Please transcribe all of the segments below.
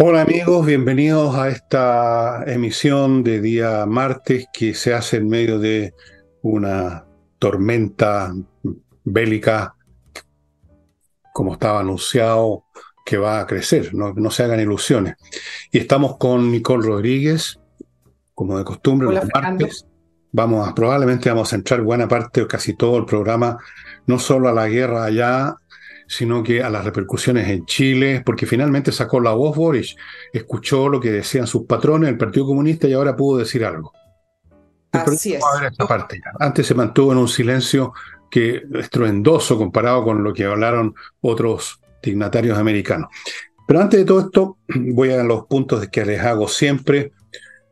Hola amigos, bienvenidos a esta emisión de día martes que se hace en medio de una tormenta bélica, como estaba anunciado, que va a crecer, no, se hagan ilusiones. Y estamos con Nicole Rodríguez, como de costumbre, los martes. Vamos a, probablemente vamos a centrar buena parte o casi todo el programa, no solo a la guerra allá sino que a las repercusiones en Chile, porque finalmente sacó la voz Boris, escuchó lo que decían sus patrones, el Partido Comunista, y ahora pudo decir algo. Así es. parte Antes se mantuvo en un silencio que estruendoso comparado con lo que hablaron otros dignatarios americanos. Pero antes de todo esto, voy a los puntos que les hago siempre,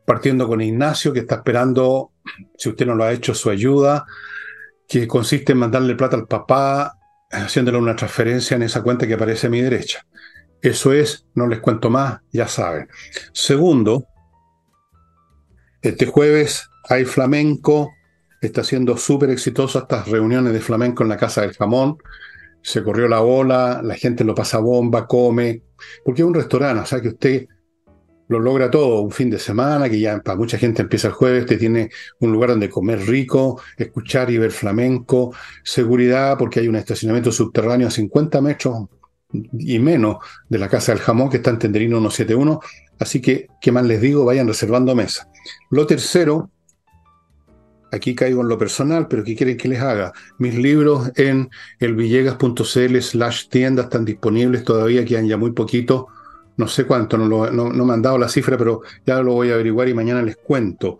partiendo con Ignacio, que está esperando, si usted no lo ha hecho, su ayuda, que consiste en mandarle plata al papá haciéndole una transferencia en esa cuenta que aparece a mi derecha. Eso es, no les cuento más, ya saben. Segundo, este jueves hay flamenco, está siendo súper exitoso estas reuniones de flamenco en la Casa del Jamón. Se corrió la ola, la gente lo pasa bomba, come, porque es un restaurante, o sea que usted lo logra todo un fin de semana, que ya para mucha gente empieza el jueves, te tiene un lugar donde comer rico, escuchar y ver flamenco, seguridad porque hay un estacionamiento subterráneo a 50 metros y menos de la Casa del Jamón que está en Tenderino 171, así que, ¿qué más les digo? Vayan reservando mesa. Lo tercero, aquí caigo en lo personal, pero ¿qué quieren que les haga? Mis libros en elvillegas.cl slash tienda están disponibles todavía, quedan ya muy poquitos no sé cuánto, no, no, me han dado la cifra, pero ya lo voy a averiguar y mañana les cuento.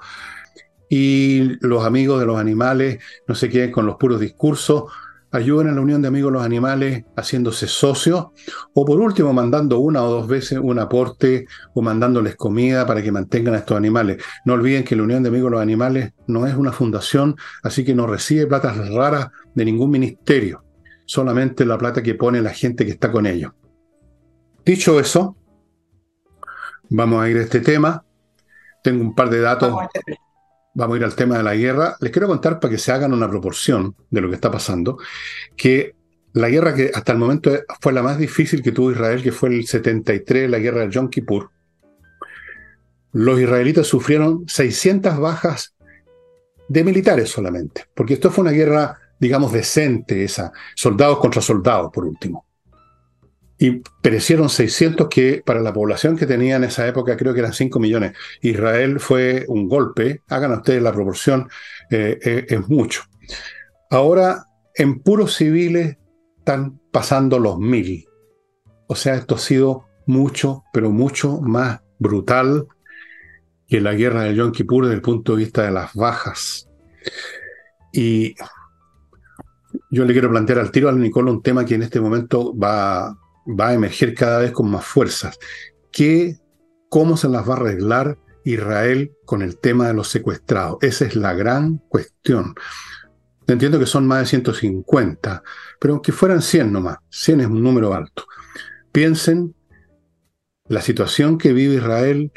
Y los amigos de los animales no se queden con los puros discursos, ayuden a la Unión de Amigos de los Animales haciéndose socios, o por último mandando una o dos veces un aporte o mandándoles comida para que mantengan a estos animales. No olviden que la Unión de Amigos de los Animales no es una fundación, así que no recibe platas raras de ningún ministerio, solamente la plata que pone la gente que está con ellos. Dicho eso, Vamos a ir a este tema. Tengo un par de datos. Vamos a ir al tema de la guerra. Les quiero contar para que se hagan una proporción de lo que está pasando, que la guerra que hasta el momento fue la más difícil que tuvo Israel, que fue el 73, la guerra de Yom Kippur, los israelitas sufrieron 600 bajas de militares solamente, porque esto fue una guerra, digamos, decente, esa, soldados contra soldados, por último y perecieron 600 que para la población que tenía en esa época creo que eran 5 millones. Israel fue un golpe, hagan ustedes la proporción, eh, eh, es mucho. Ahora, en puros civiles están pasando los mil. O sea, esto ha sido mucho, pero mucho más brutal que la guerra de Yom Kippur desde el punto de vista de las bajas. Y yo le quiero plantear al tiro al Nicola un tema que en este momento va, va a emerger cada vez con más fuerzas. ¿Qué, ¿Cómo se las va a arreglar Israel con el tema de los secuestrados? Esa es la gran cuestión. Entiendo que son más de 150, pero aunque fueran 100 nomás, 100 es un número alto. Piensen la situación que vive Israel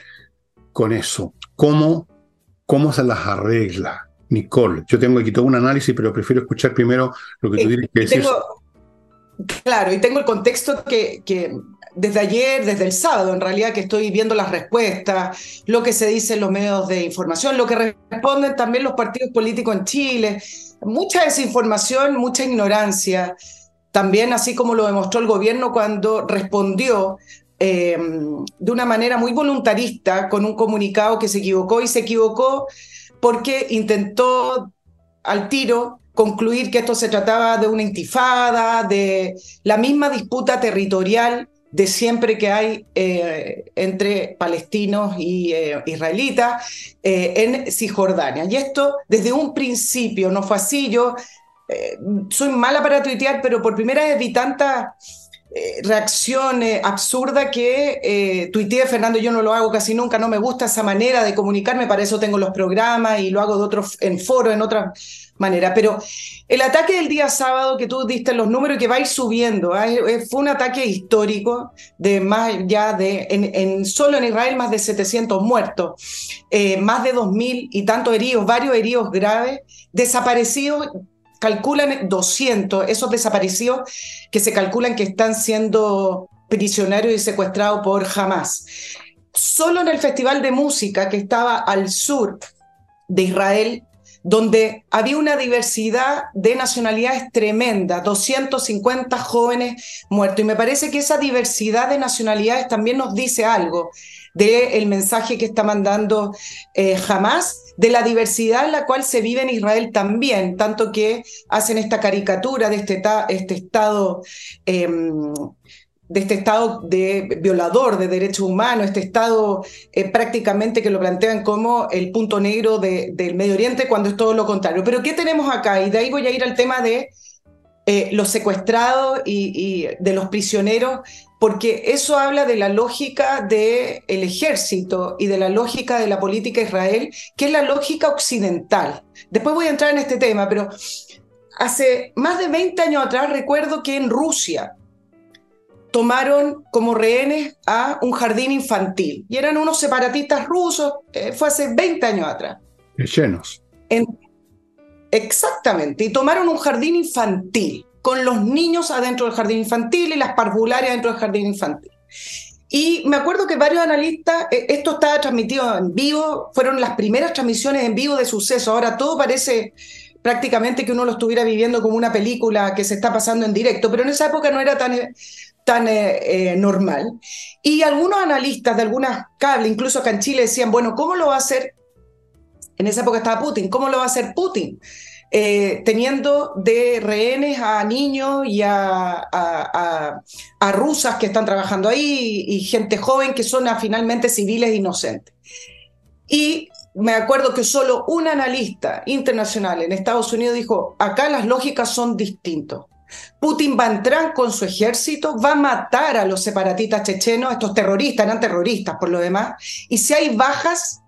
con eso. ¿Cómo, cómo se las arregla? Nicole, yo tengo aquí todo un análisis, pero prefiero escuchar primero lo que tú tienes que decir. Claro, y tengo el contexto que, desde ayer, desde el sábado en realidad, que estoy viendo las respuestas, lo que se dice en los medios de información, lo que responden también los partidos políticos en Chile, mucha desinformación, mucha ignorancia, también así como lo demostró el gobierno cuando respondió em, de una manera muy voluntarista con un comunicado que se equivocó y se equivocó porque intentó al tiro concluir que esto se trataba de una intifada, de la misma disputa territorial de siempre que hay eh, entre palestinos y eh, israelitas eh, en Cisjordania. Y esto desde un principio no fue así. Yo soy mala para tuitear, pero por primera vez vi tanta reacción absurda que tuiteé, Fernando, yo no lo hago casi nunca, no me gusta esa manera de comunicarme, para eso tengo los programas y lo hago de otros, en foros, en otras manera. Pero el ataque del día sábado que tú diste los números que va a ir subiendo, ¿ah? fue un ataque histórico de más ya de, en, solo en Israel más de 700 muertos, eh, más de 2.000 y tantos heridos, varios heridos graves, desaparecidos, calculan 200, esos desaparecidos que se calculan que están siendo prisioneros y secuestrados por Hamas. Solo en el Festival de Música que estaba al sur de Israel, donde había una diversidad de nacionalidades tremenda, 250 jóvenes muertos. Y me parece que esa diversidad de nacionalidades también nos dice algo del mensaje que está mandando eh, Hamas, de la diversidad en la cual se vive en Israel también, tanto que hacen esta caricatura de este, este estado em, de este Estado de violador de derechos humanos, este Estado eh, prácticamente que lo plantean como el punto negro del Medio Oriente, cuando es todo lo contrario. Pero ¿qué tenemos acá? Y de ahí voy a ir al tema de eh, los secuestrados y, de los prisioneros, porque eso habla de la lógica del ejército y de la lógica de la política Israel, que es la lógica occidental. Después voy a entrar en este tema, pero hace más de 20 años atrás recuerdo que en Rusia, tomaron como rehenes a un jardín infantil. Y eran unos separatistas rusos, eh, fue hace 20 años atrás. Llenos. exactamente, y tomaron un jardín infantil, con los niños adentro del jardín infantil y las parvularias dentro del jardín infantil. Y me acuerdo que varios analistas, eh, esto estaba transmitido en vivo, fueron las primeras transmisiones en vivo de suceso. Ahora todo parece prácticamente que uno lo estuviera viviendo como una película que se está pasando en directo, pero en esa época no era tan, tan eh, eh, normal. Y algunos analistas de algunas cables, incluso acá en Chile, decían, bueno, ¿cómo lo va a hacer? En esa época estaba Putin, ¿cómo lo va a hacer Putin? Eh, teniendo de rehenes a niños y a, a, rusas que están trabajando ahí y, gente joven que son finalmente civiles inocentes. Y me acuerdo que solo un analista internacional en Estados Unidos dijo, acá las lógicas son distintas. Putin entrar con su ejército, va a matar a los separatistas chechenos, estos terroristas, eran terroristas por lo demás, y si hay bajas,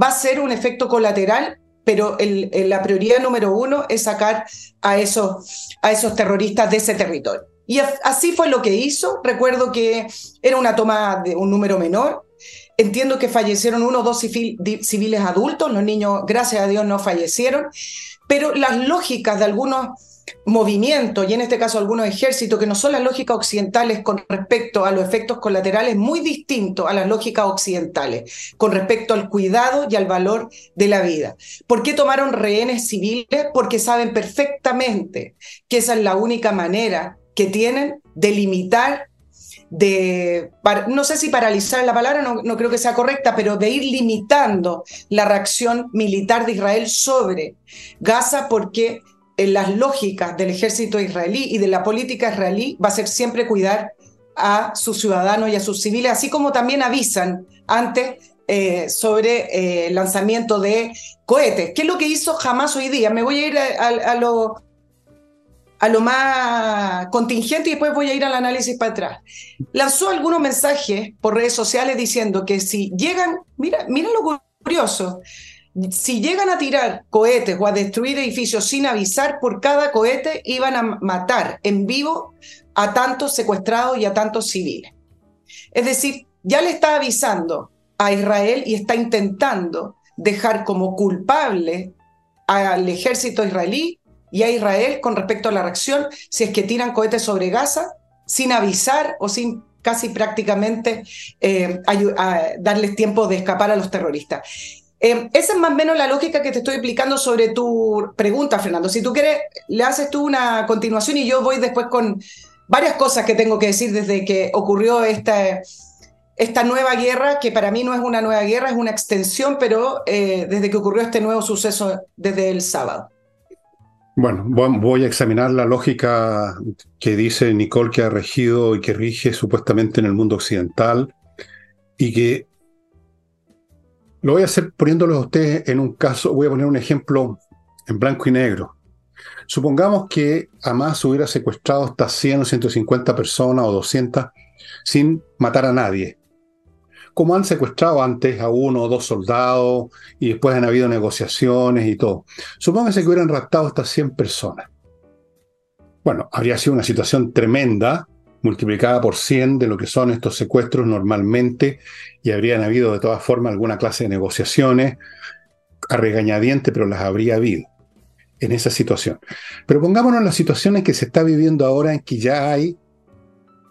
va a ser un efecto colateral, pero la prioridad número uno es sacar a esos, a esos terroristas de ese territorio. Y así fue lo que hizo. Recuerdo que era una toma de un número menor. Entiendo que fallecieron uno o dos civiles adultos, los niños, gracias a Dios, no fallecieron, pero las lógicas de algunos movimiento y en este caso algunos ejércitos que no son las lógicas occidentales con respecto a los efectos colaterales muy distintos a las lógicas occidentales con respecto al cuidado y al valor de la vida. ¿Por qué tomaron rehenes civiles? Porque saben perfectamente que esa es la única manera que tienen de limitar de, no sé si paralizar la palabra, no, no, creo que sea correcta, pero de ir limitando la reacción militar de Israel sobre Gaza porque en las lógicas del ejército israelí y de la política israelí va a ser siempre cuidar a sus ciudadanos y a sus civiles, así como también avisan antes eh, sobre eh, el lanzamiento de cohetes. ¿Qué es lo que hizo jamás hoy día? Me voy a ir a, lo, a lo más contingente y después voy a ir al análisis para atrás. Lanzó algunos mensajes por redes sociales diciendo que si llegan, mira, mira lo curioso, si llegan a tirar cohetes o a destruir edificios sin avisar, por cada cohete iban a matar en vivo a tantos secuestrados y a tantos civiles. Es decir, ya le está avisando a Israel y está intentando dejar como culpable al ejército israelí y a Israel con respecto a la reacción si es que tiran cohetes sobre Gaza sin avisar o sin casi prácticamente eh, darles tiempo de escapar a los terroristas. Eh, esa es más o menos la lógica que te estoy explicando sobre tu pregunta, Fernando. Si tú quieres, le haces tú una continuación y yo voy después con varias cosas que tengo que decir desde que ocurrió esta, esta nueva guerra, que para mí no es una nueva guerra, es una extensión, pero eh, desde que ocurrió este nuevo suceso desde el sábado. Bueno, voy a examinar la lógica que dice Nicole que ha regido y que rige supuestamente en el mundo occidental y que lo voy a hacer poniéndolo a ustedes en un caso, voy a poner un ejemplo en blanco y negro. Supongamos que Hamas hubiera secuestrado hasta 100 o 150 personas o 200 sin matar a nadie. Como han secuestrado antes a uno o dos soldados y después han habido negociaciones y todo. Supónganse que hubieran raptado hasta 100 personas. Bueno, habría sido una situación tremenda multiplicada por 100 de lo que son estos secuestros normalmente y habrían habido de todas formas alguna clase de negociaciones a regañadiente, pero las habría habido en esa situación. Pero pongámonos en las situaciones que se está viviendo ahora en que ya hay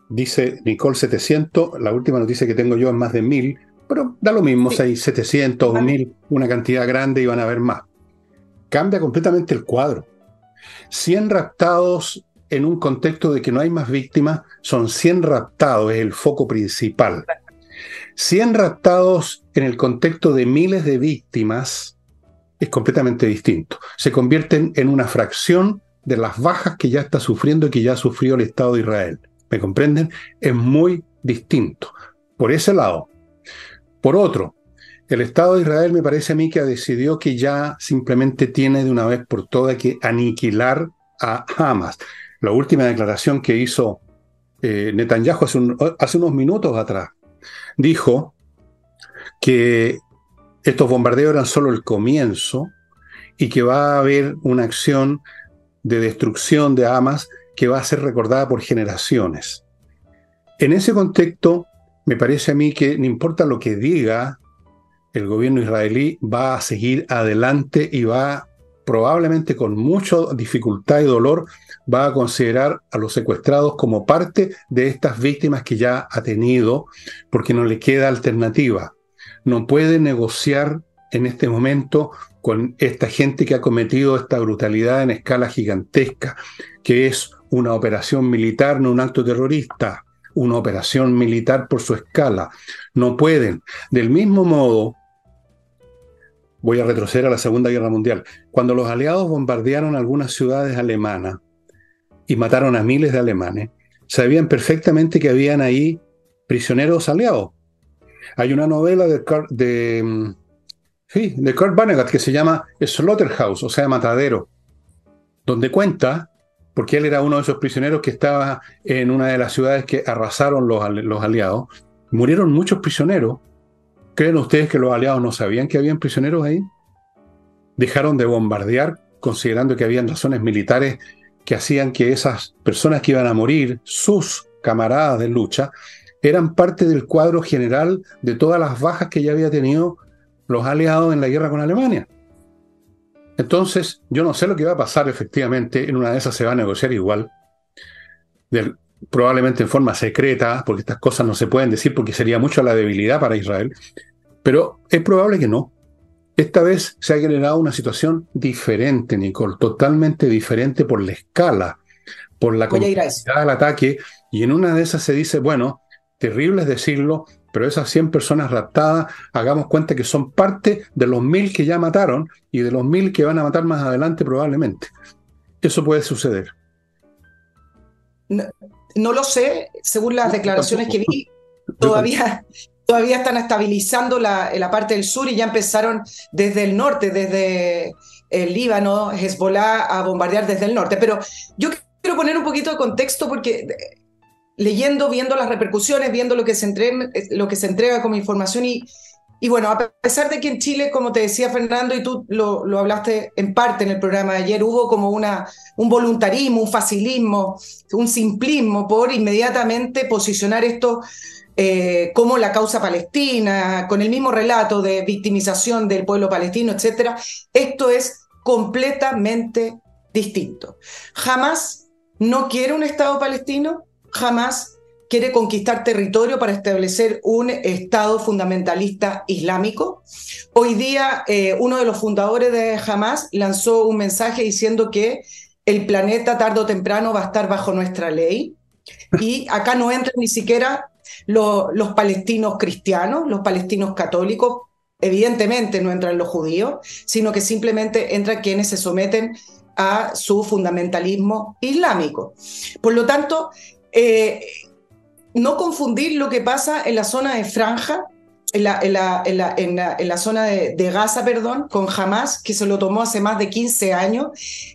dice Nicole 700, la última noticia que tengo yo es más de 1000, pero da lo mismo, si hay 700 o 1000, una cantidad grande y van a haber más. Cambia completamente el cuadro. 100 raptados en un contexto de que no hay más víctimas, son 100 raptados, es el foco principal. 100 raptados en el contexto de miles de víctimas es completamente distinto. Se convierten en una fracción de las bajas que ya está sufriendo y que ya sufrió el Estado de Israel. ¿Me comprenden? Es muy distinto. Por ese lado. Por otro, el Estado de Israel me parece a mí que decidió que ya simplemente tiene de una vez por todas que aniquilar a Hamas. La última declaración que hizo eh, Netanyahu hace, hace unos minutos atrás dijo que estos bombardeos eran solo el comienzo y que va a haber una acción de destrucción de Hamas que va a ser recordada por generaciones. En ese contexto, me parece a mí que no importa lo que diga el gobierno israelí, va a seguir adelante y va probablemente con mucha dificultad y dolor, va a considerar a los secuestrados como parte de estas víctimas que ya ha tenido, porque no le queda alternativa. No puede negociar en este momento con esta gente que ha cometido esta brutalidad en escala gigantesca, que es una operación militar, no un acto terrorista, una operación militar por su escala. No pueden. Del mismo modo, voy a retroceder a la Segunda Guerra Mundial, cuando los aliados bombardearon algunas ciudades alemanas y mataron a miles de alemanes, sabían perfectamente que habían ahí prisioneros aliados. Hay una novela de, mm, de Kurt Vonnegut que se llama Slaughterhouse, o sea, matadero, donde cuenta porque él era uno de esos prisioneros que estaba en una de las ciudades que arrasaron los, los aliados. Murieron muchos prisioneros. ¿Creen ustedes que los aliados no sabían que habían prisioneros ahí? Dejaron de bombardear considerando que habían razones militares que hacían que esas personas que iban a morir, sus camaradas de lucha, eran parte del cuadro general de todas las bajas que ya había tenido los aliados en la guerra con Alemania. Entonces, yo no sé lo que va a pasar efectivamente, en una de esas se va a negociar igual, probablemente en forma secreta, porque estas cosas no se pueden decir porque sería mucho la debilidad para Israel, pero es probable que no. Esta vez se ha generado una situación diferente, Nicole, totalmente diferente por la escala, por la complejidad del ataque, y en una de esas se dice, bueno, terrible es decirlo, pero esas 100 personas raptadas, hagamos cuenta que son parte de los mil que ya mataron y de los mil que van a matar más adelante probablemente. Eso puede suceder. No, lo sé, según las declaraciones que vi, todavía, todavía están estabilizando la, la, parte del sur y ya empezaron desde el norte, desde el Líbano, Hezbollah, a bombardear desde el norte. Pero yo quiero poner un poquito de contexto porque leyendo, viendo las repercusiones, viendo lo que se entrega, lo que se entrega como información y, y bueno, a pesar de que en Chile, como te decía Fernando, y tú lo, lo, hablaste en parte en el programa de ayer, hubo como una, un voluntarismo, un facilismo, un simplismo por inmediatamente posicionar esto eh, como la causa palestina, con el mismo relato de victimización del pueblo palestino, etc. Esto es completamente distinto. Jamás no quiere un Estado palestino, jamás quiere conquistar territorio para establecer un Estado fundamentalista islámico. Hoy día, eh, uno de los fundadores de Hamas lanzó un mensaje diciendo que el planeta tarde o temprano va a estar bajo nuestra ley. Y acá no entran ni siquiera los palestinos cristianos, los palestinos católicos, evidentemente no entran los judíos, sino que simplemente entran quienes se someten a su fundamentalismo islámico. Por lo tanto, eh, no confundir lo que pasa en la zona de Franja, en la, zona de, de, Gaza, perdón, con Hamas, que se lo tomó hace más de 15 años,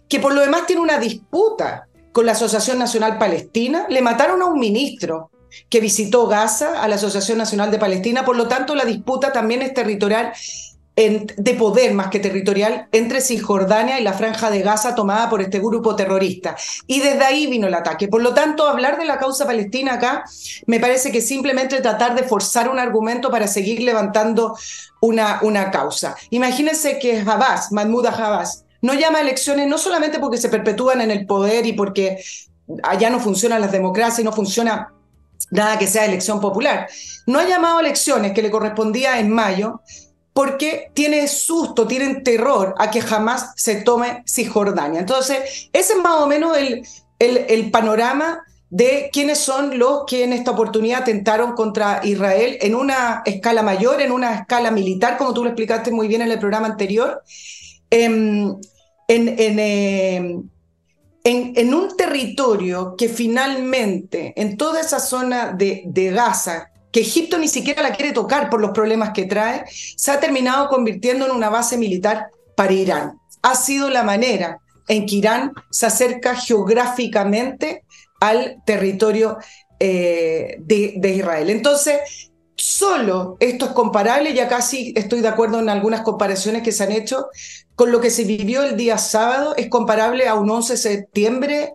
que por lo demás tiene una disputa con la Asociación Nacional Palestina. Le mataron a un ministro que visitó Gaza, a la Asociación Nacional de Palestina, por lo tanto la disputa también es territorial de poder más que territorial entre Cisjordania y la franja de Gaza tomada por este grupo terrorista. Y desde ahí vino el ataque. Por lo tanto, hablar de la causa palestina acá me parece que simplemente tratar de forzar un argumento para seguir levantando una, una causa. Imagínense que Abbas, Mahmoud Abbas, no llama a elecciones no solamente porque se perpetúan en el poder y porque allá no funcionan las democracias y no funciona nada que sea elección popular. No ha llamado a elecciones que le correspondía en mayo porque tiene susto, tienen terror a que jamás se tome Cisjordania. Entonces, ese es más o menos el, el, panorama de quiénes son los que en esta oportunidad atentaron contra Israel en una escala mayor, en una escala militar, como tú lo explicaste muy bien en el programa anterior, em, en, em, en, un territorio que finalmente, en toda esa zona de, de Gaza, que Egipto ni siquiera la quiere tocar por los problemas que trae, se ha terminado convirtiendo en una base militar para Irán. Ha sido la manera en que Irán se acerca geográficamente al territorio eh, de, de Israel. Entonces, solo esto es comparable, ya casi estoy de acuerdo en algunas comparaciones que se han hecho, con lo que se vivió el día sábado, es comparable a un 11 de septiembre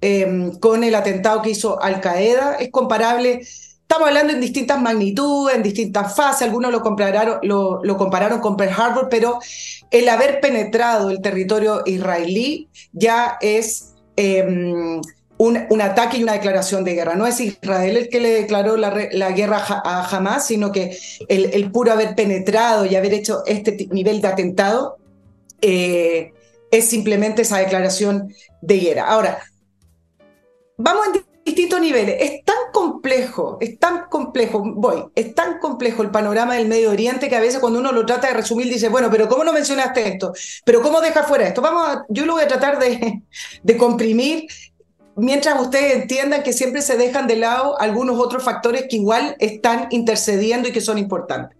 em, con el atentado que hizo Al Qaeda, es comparable, estamos hablando en distintas magnitudes, en distintas fases, algunos lo compararon, con Pearl Harbor, pero el haber penetrado el territorio israelí ya es... Em, un, ataque y una declaración de guerra. No es Israel el que le declaró la, guerra a Hamas, sino que el, puro haber penetrado y haber hecho este nivel de atentado eh, es simplemente esa declaración de guerra. Ahora, vamos en distintos niveles. Es tan complejo, es tan complejo, voy, es tan complejo el panorama del Medio Oriente que a veces cuando uno lo trata de resumir dice, bueno, pero ¿cómo no mencionaste esto? ¿Pero cómo deja fuera esto? Vamos yo lo voy a tratar de comprimir mientras ustedes entiendan que siempre se dejan de lado algunos otros factores que igual están intercediendo y que son importantes.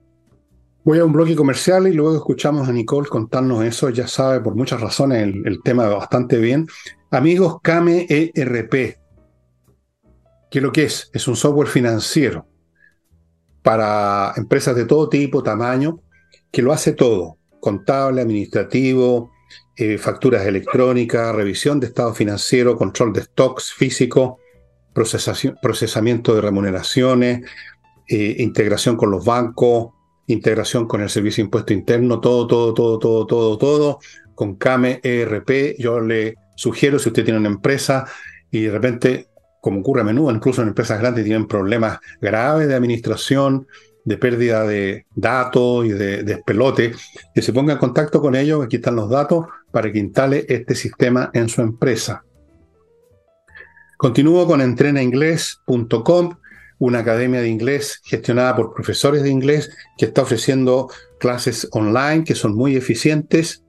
Voy a un bloque comercial y luego escuchamos a Nicole contarnos eso. Ya sabe por muchas razones el, el tema bastante bien. Amigos, Kame ERP. ¿Qué es lo que es? Es un software financiero para empresas de todo tipo, tamaño, que lo hace todo. Contable, administrativo, eh, facturas electrónicas, revisión de estado financiero, control de stocks físico, procesamiento de remuneraciones, eh, integración con los bancos, integración con el servicio de impuesto interno, todo, todo, todo, todo, todo, todo, con CAME, ERP. Yo le sugiero, si usted tiene una empresa y de repente, como ocurre a menudo, incluso en empresas grandes tienen problemas graves de administración, de pérdida de datos y de, de despelote, que se ponga en contacto con ellos, aquí están los datos, para que instale este sistema en su empresa. Continúo con entrenainglés.com, una academia de inglés gestionada por profesores de inglés que está ofreciendo clases online que son muy eficientes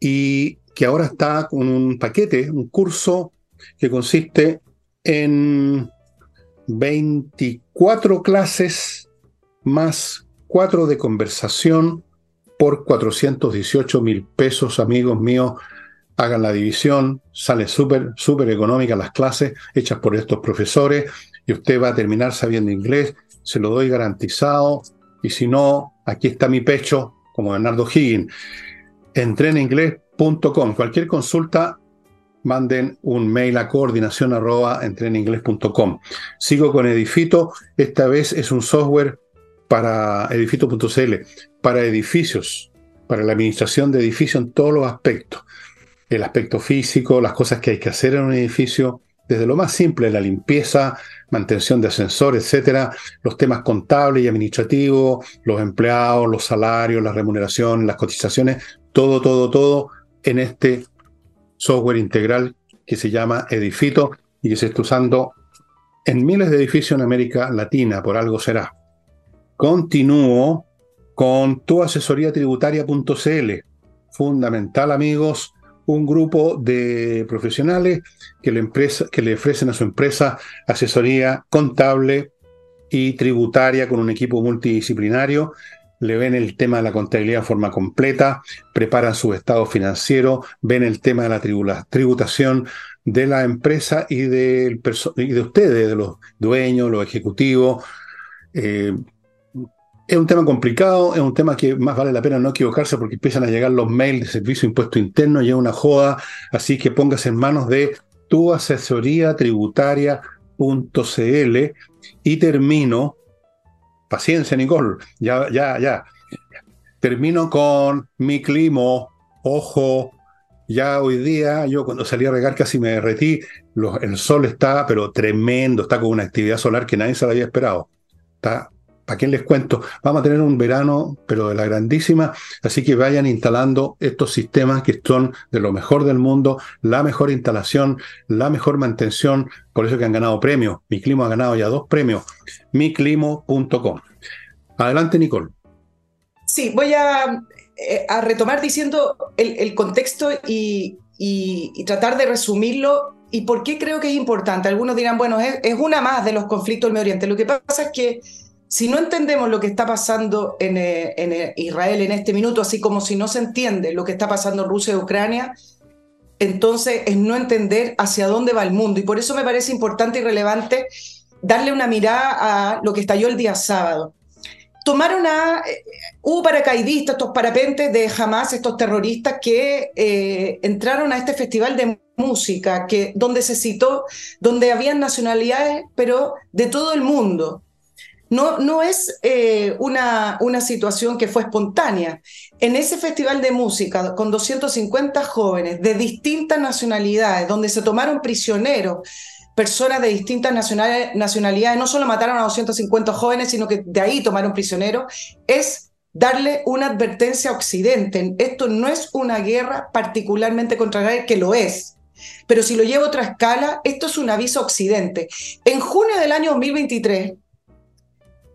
y que ahora está con un paquete, un curso que consiste en 24 clases más 4 de conversación por 418 mil pesos, amigos míos. Hagan la división, sale súper, súper económica las clases hechas por estos profesores y usted va a terminar sabiendo inglés, se lo doy garantizado. Y si no, aquí está mi pecho, como Bernardo Higgins. Entreninglés.com. Cualquier consulta, manden un mail a coordinación Sigo con Edifito. Esta vez es un software para edifito.cl, para edificios, para la administración de edificios en todos los aspectos. El aspecto físico, las cosas que hay que hacer en un edificio, desde lo más simple, la limpieza, mantención de ascensores, etcétera, los temas contables y administrativos, los empleados, los salarios, la remuneración, las cotizaciones, todo, todo, todo en este software integral que se llama Edifito y que se está usando en miles de edificios en América Latina, por algo será. Continúo con tuasesoriatributaria.cl. Fundamental, amigos, un grupo de profesionales que le, que le ofrecen a su empresa asesoría contable y tributaria con un equipo multidisciplinario. Le ven el tema de la contabilidad de forma completa, preparan su estado financiero, ven el tema de la tributación de la empresa y, y de ustedes, de los dueños, los ejecutivos, eh, es un tema complicado, es un tema que más vale la pena no equivocarse porque empiezan a llegar los mails de servicio impuesto interno es una joda, así que póngase en manos de tu asesoría tributaria.cl y termino, paciencia Nicole, ya, ya, ya, termino con mi climo, ojo, Ya hoy día, yo cuando salí a regar casi me derretí, el sol está, pero tremendo, está con una actividad solar que nadie se la había esperado. Está ¿Para quién les cuento? Vamos a tener un verano, pero de la grandísima, así que vayan instalando estos sistemas que son de lo mejor del mundo, la mejor instalación, la mejor mantención, por eso que han ganado premios. Mi Climo ha ganado ya dos premios, miclimo.com. Adelante, Nicole. Sí, voy a, eh, retomar diciendo el, contexto y, tratar de resumirlo y por qué creo que es importante. Algunos dirán, bueno, es, es, una más de los conflictos del Medio Oriente. Lo que pasa es que si no entendemos lo que está pasando en, eh, eh, Israel en este minuto, así como si no se entiende lo que está pasando en Rusia y Ucrania, entonces es no entender hacia dónde va el mundo. Y por eso me parece importante y relevante darle una mirada a lo que estalló el día sábado. Tomaron a, eh, hubo paracaidistas, estos parapentes de Hamas, estos terroristas que entraron a este festival de música, que, donde se citó, donde habían nacionalidades, pero de todo el mundo. No, es eh, una, una situación que fue espontánea. En ese festival de música, con 250 jóvenes de distintas nacionalidades, donde se tomaron prisioneros, personas de distintas nacionalidades, no solo mataron a 250 jóvenes, sino que de ahí tomaron prisioneros, es darle una advertencia a Occidente. Esto no es una guerra particularmente contra Israel, que lo es. Pero si lo llevo a otra escala, esto es un aviso a Occidente. En junio del año 2023,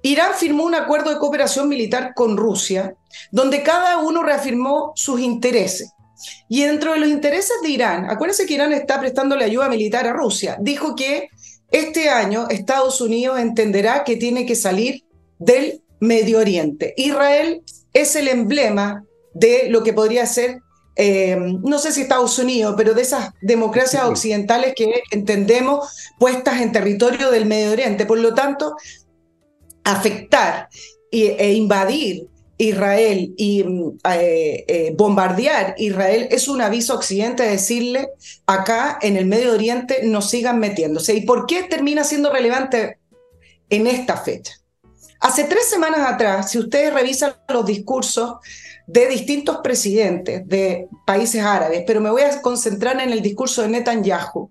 Irán firmó un acuerdo de cooperación militar con Rusia, donde cada uno reafirmó sus intereses. Y dentro de los intereses de Irán, acuérdense que Irán está prestándole ayuda militar a Rusia, dijo que este año Estados Unidos entenderá que tiene que salir del Medio Oriente. Israel es el emblema de lo que podría ser, eh, no sé si Estados Unidos, pero de esas democracias occidentales que entendemos puestas en territorio del Medio Oriente. Por lo tanto, afectar e invadir Israel y mm, eh, eh, bombardear Israel es un aviso occidente de decirle acá en el Medio Oriente no sigan metiéndose. ¿Y por qué termina siendo relevante en esta fecha? Hace tres semanas atrás, si ustedes revisan los discursos de distintos presidentes de países árabes, pero me voy a concentrar en el discurso de Netanyahu,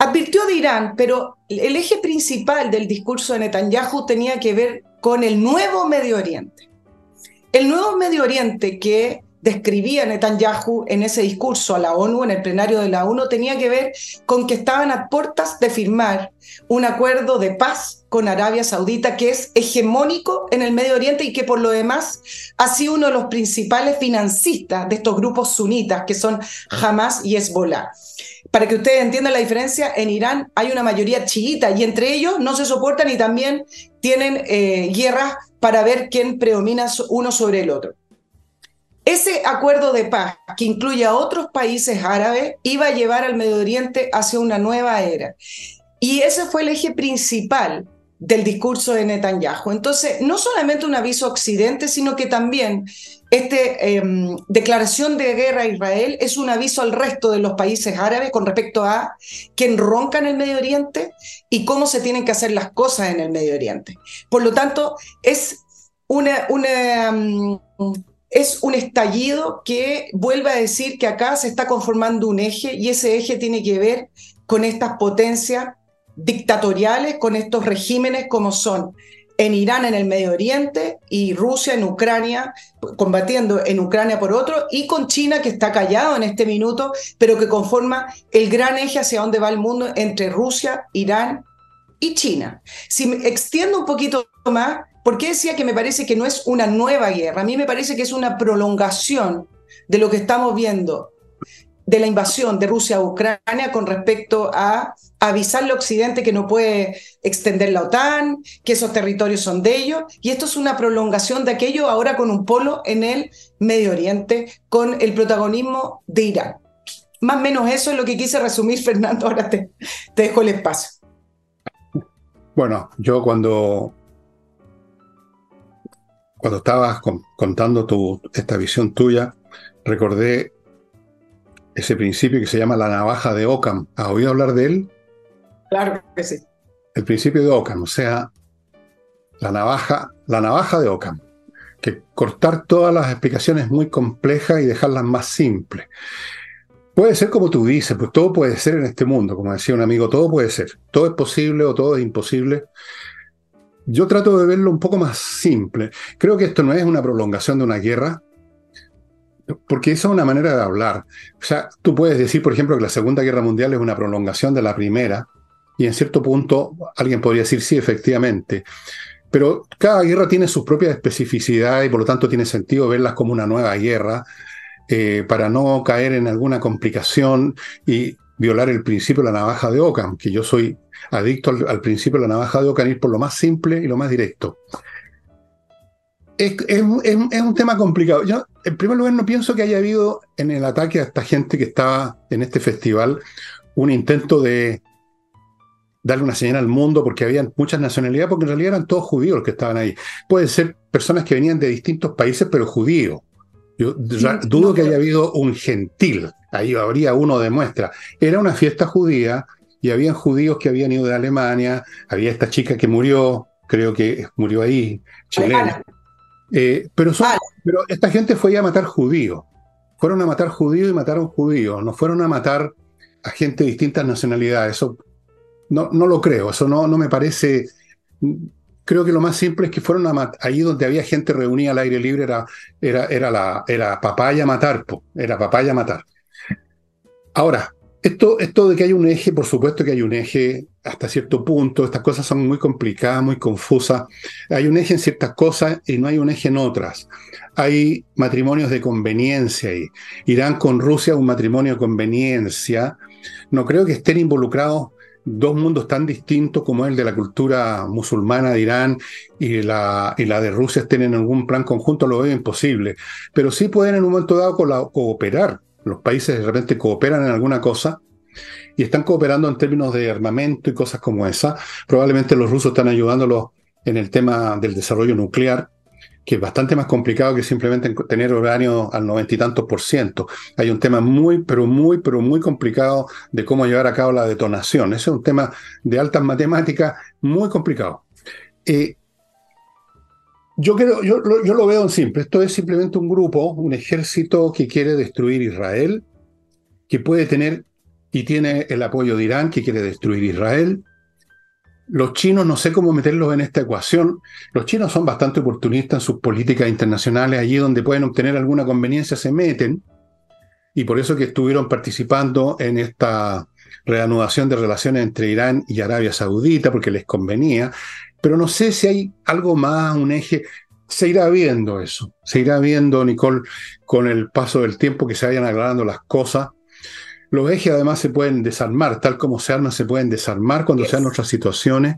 Advirtió de Irán, pero el eje principal del discurso de Netanyahu tenía que ver con el nuevo Medio Oriente. El nuevo Medio Oriente que describía Netanyahu en ese discurso a la ONU, en el plenario de la ONU, tenía que ver con que estaban a puertas de firmar un acuerdo de paz con Arabia Saudita que es hegemónico en el Medio Oriente y que por lo demás ha sido uno de los principales financistas de estos grupos sunitas que son Hamas y Hezbollah. Para que ustedes entiendan la diferencia, en Irán hay una mayoría chiita y entre ellos no se soportan y también tienen eh, guerras para ver quién predomina uno sobre el otro. Ese acuerdo de paz, que incluye a otros países árabes, iba a llevar al Medio Oriente hacia una nueva era. Y ese fue el eje principal del discurso de Netanyahu. Entonces, no solamente un aviso a Occidente, sino que también esta em, declaración de guerra a Israel es un aviso al resto de los países árabes con respecto a quién ronca en el Medio Oriente y cómo se tienen que hacer las cosas en el Medio Oriente. Por lo tanto, es em, es un estallido que vuelve a decir que acá se está conformando un eje y ese eje tiene que ver con estas potencias dictatoriales con estos regímenes como son en Irán en el Medio Oriente y Rusia en Ucrania, combatiendo en Ucrania por otro, y con China que está callado en este minuto, pero que conforma el gran eje hacia donde va el mundo entre Rusia, Irán y China. Si me extiendo un poquito más, ¿por qué decía que me parece que no es una nueva guerra? A mí me parece que es una prolongación de lo que estamos viendo de la invasión de Rusia a Ucrania con respecto a avisarle a Occidente que no puede extender la OTAN, que esos territorios son de ellos, y esto es una prolongación de aquello ahora con un polo en el Medio Oriente, con el protagonismo de Irán. Más o menos eso es lo que quise resumir, Fernando, ahora te, te dejo el espacio. Bueno, yo cuando, cuando estabas contando tu, esta visión tuya, recordé ese principio que se llama la navaja de Ockham. ¿Has oído hablar de él? Claro que sí. El principio de Ockham, o sea, la navaja, la navaja de Ockham, que cortar todas las explicaciones muy complejas y dejarlas más simples. Puede ser como tú dices, pues todo puede ser en este mundo, como decía un amigo, todo puede ser, todo es posible o todo es imposible. Yo trato de verlo un poco más simple. Creo que esto no es una prolongación de una guerra, porque esa es una manera de hablar. O sea, tú puedes decir, por ejemplo, que la Segunda Guerra Mundial es una prolongación de la Primera, y en cierto punto alguien podría decir sí, efectivamente. Pero cada guerra tiene sus propias especificidades y por lo tanto tiene sentido verlas como una nueva guerra eh, para no caer en alguna complicación y violar el principio de la navaja de Ockham, que yo soy adicto al, principio de la navaja de Ockham, ir por lo más simple y lo más directo. Es, un tema complicado. Yo, en primer lugar, no pienso que haya habido en el ataque a esta gente que estaba en este festival un intento de darle una señal al mundo porque había muchas nacionalidades, porque en realidad eran todos judíos los que estaban ahí. Pueden ser personas que venían de distintos países, pero judíos. Yo dudo que haya habido un gentil, ahí habría uno de muestra. Era una fiesta judía y habían judíos que habían ido de Alemania, había esta chica que murió, creo que murió ahí, chilena. Eh, pero, pero esta gente fue a matar judíos. Fueron a matar judíos y mataron judíos, no fueron a matar a gente de distintas nacionalidades. Eso no, no lo creo, eso no, no me parece creo que lo más simple es que fueron a allí donde había gente reunida al aire libre, era, era, era, la, era papaya matar, era papaya matar. Ahora, esto, esto de que hay un eje, por supuesto que hay un eje hasta cierto punto, estas cosas son muy complicadas, muy confusas. Hay un eje en ciertas cosas y no hay un eje en otras. Hay matrimonios de conveniencia ahí. Irán con Rusia, un matrimonio de conveniencia. No creo que estén involucrados dos mundos tan distintos como el de la cultura musulmana de Irán y la, y la de Rusia estén en algún plan conjunto, lo veo imposible. Pero sí pueden en un momento dado cooperar. Los países de repente cooperan en alguna cosa y están cooperando en términos de armamento y cosas como esa. Probablemente los rusos están ayudándolos en el tema del desarrollo nuclear que es bastante más complicado que simplemente tener uranio al noventa y tantos por ciento. Hay un tema muy, pero muy, pero muy complicado de cómo llevar a cabo la detonación. Ese es un tema de altas matemáticas muy complicado. Eh, yo, creo, yo, yo lo veo en simple. Esto es simplemente un grupo, un ejército que quiere destruir Israel, que puede tener y tiene el apoyo de Irán, que quiere destruir Israel, los chinos no sé cómo meterlos en esta ecuación. Los chinos son bastante oportunistas en sus políticas internacionales, allí donde pueden obtener alguna conveniencia se meten, y por eso que estuvieron participando en esta reanudación de relaciones entre Irán y Arabia Saudita, porque les convenía, pero no sé si hay algo más, un eje, se irá viendo eso, se irá viendo, Nicole, con el paso del tiempo que se vayan aclarando las cosas los ejes además se pueden desarmar, tal como se arman, se pueden desarmar cuando sean otras situaciones.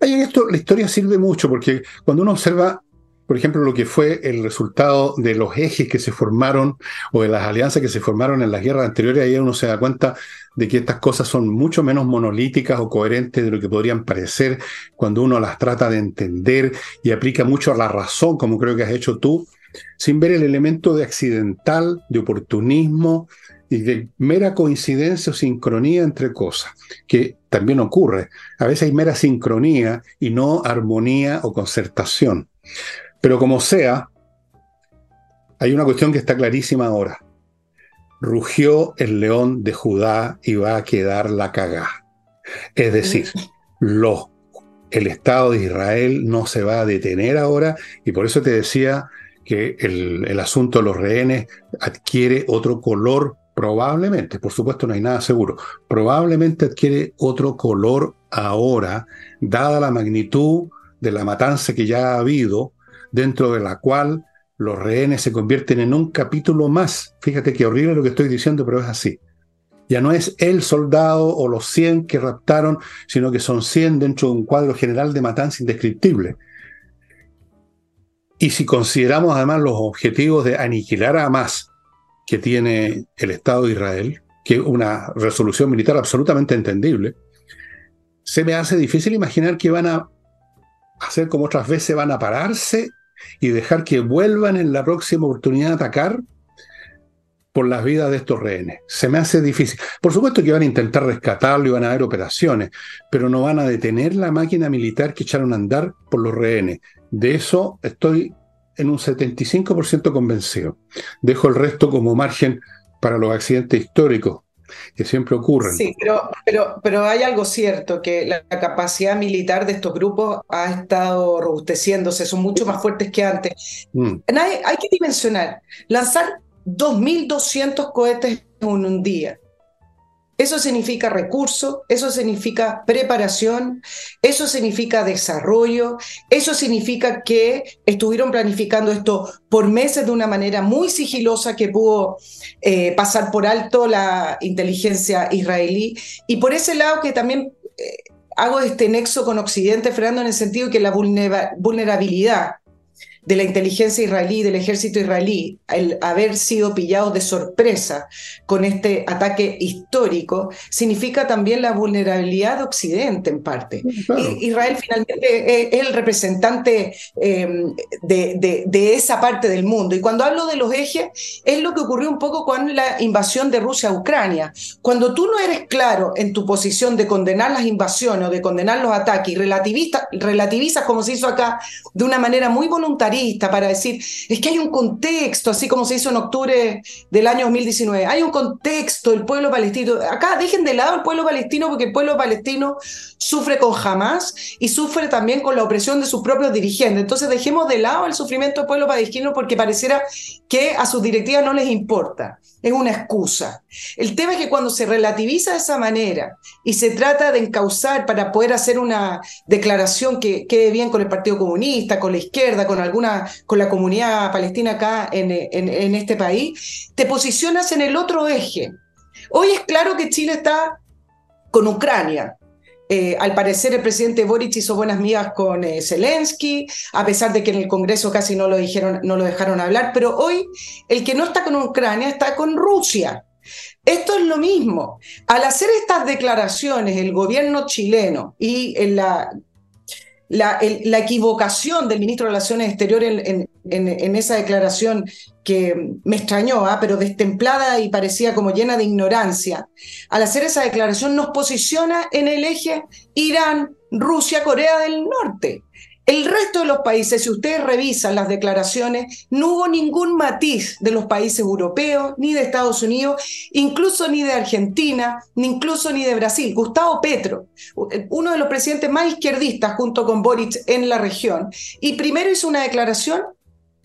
Ahí en esto la historia sirve mucho porque cuando uno observa, por ejemplo, lo que fue el resultado de los ejes que se formaron o de las alianzas que se formaron en las guerras anteriores, ahí uno se da cuenta de que estas cosas son mucho menos monolíticas o coherentes de lo que podrían parecer cuando uno las trata de entender y aplica mucho a la razón, como creo que has hecho tú, sin ver el elemento de accidental, de oportunismo, y de mera coincidencia o sincronía entre cosas, que también ocurre. A veces hay mera sincronía y no armonía o concertación. Pero como sea, hay una cuestión que está clarísima ahora. Rugió el león de Judá y va a quedar la cagá. Es decir, lo, el Estado de Israel no se va a detener ahora y por eso te decía que el, el asunto de los rehenes adquiere otro color probablemente, por supuesto no hay nada seguro, probablemente adquiere otro color ahora, dada la magnitud de la matanza que ya ha habido, dentro de la cual los rehenes se convierten en un capítulo más. Fíjate qué horrible lo que estoy diciendo, pero es así. Ya no es el soldado o los 100 que raptaron, sino que son 100 dentro de un cuadro general de matanza indescriptible. Y si consideramos además los objetivos de aniquilar a más que tiene el Estado de Israel, que es una resolución militar absolutamente entendible, se me hace difícil imaginar que van a hacer como otras veces, van a pararse y dejar que vuelvan en la próxima oportunidad a atacar por las vidas de estos rehenes. Se me hace difícil. Por supuesto que van a intentar rescatarlo y van a haber operaciones, pero no van a detener la máquina militar que echaron a andar por los rehenes. De eso estoy en un 75% convencido. Dejo el resto como margen para los accidentes históricos que siempre ocurren. Sí, pero, pero, pero hay algo cierto, que la, capacidad militar de estos grupos ha estado robusteciéndose, son mucho más fuertes que antes. Mm. Hay, hay que dimensionar, lanzar 2.200 cohetes en un día eso significa recurso, eso significa preparación, eso significa desarrollo, eso significa que estuvieron planificando esto por meses de una manera muy sigilosa que pudo eh, pasar por alto la inteligencia israelí. Y por ese lado que también eh, hago este nexo con Occidente, Fernando, en el sentido que la vulnerabilidad de la inteligencia israelí, del ejército israelí, el haber sido pillados de sorpresa con este ataque histórico, significa también la vulnerabilidad de Occidente en parte. Israel finalmente es el representante em, de, de, esa parte del mundo. Y cuando hablo de los ejes, es lo que ocurrió un poco con la invasión de Rusia a Ucrania. Cuando tú no eres claro en tu posición de condenar las invasiones o de condenar los ataques y relativizas como se hizo acá de una manera muy voluntaria, para decir, es que hay un contexto, así como se hizo en octubre del año 2019, hay un contexto, el pueblo palestino, acá dejen de lado el pueblo palestino porque el pueblo palestino sufre con Hamas y sufre también con la opresión de sus propios dirigentes. Entonces dejemos de lado el sufrimiento del pueblo palestino porque pareciera que a sus directivas no les importa, es una excusa. El tema es que cuando se relativiza de esa manera y se trata de encauzar para poder hacer una declaración que quede bien con el Partido Comunista, con la izquierda, con con la comunidad palestina acá en, en, este país, te posicionas en el otro eje. Hoy es claro que Chile está con Ucrania, eh, al parecer el presidente Boric hizo buenas migas con eh, Zelensky, a pesar de que en el Congreso casi no lo, dijeron, no lo dejaron hablar, pero hoy el que no está con Ucrania está con Rusia. Esto es lo mismo. Al hacer estas declaraciones, el gobierno chileno y en la la, equivocación del ministro de Relaciones Exteriores en, esa declaración que me extrañó, ¿ah? pero destemplada y parecía como llena de ignorancia, al hacer esa declaración nos posiciona en el eje Irán, Rusia, Corea del Norte. El resto de los países, si ustedes revisan las declaraciones, no hubo ningún matiz de los países europeos, ni de Estados Unidos, incluso ni de Argentina, ni incluso ni de Brasil. Gustavo Petro, uno de los presidentes más izquierdistas junto con Boric en la región, y primero hizo una declaración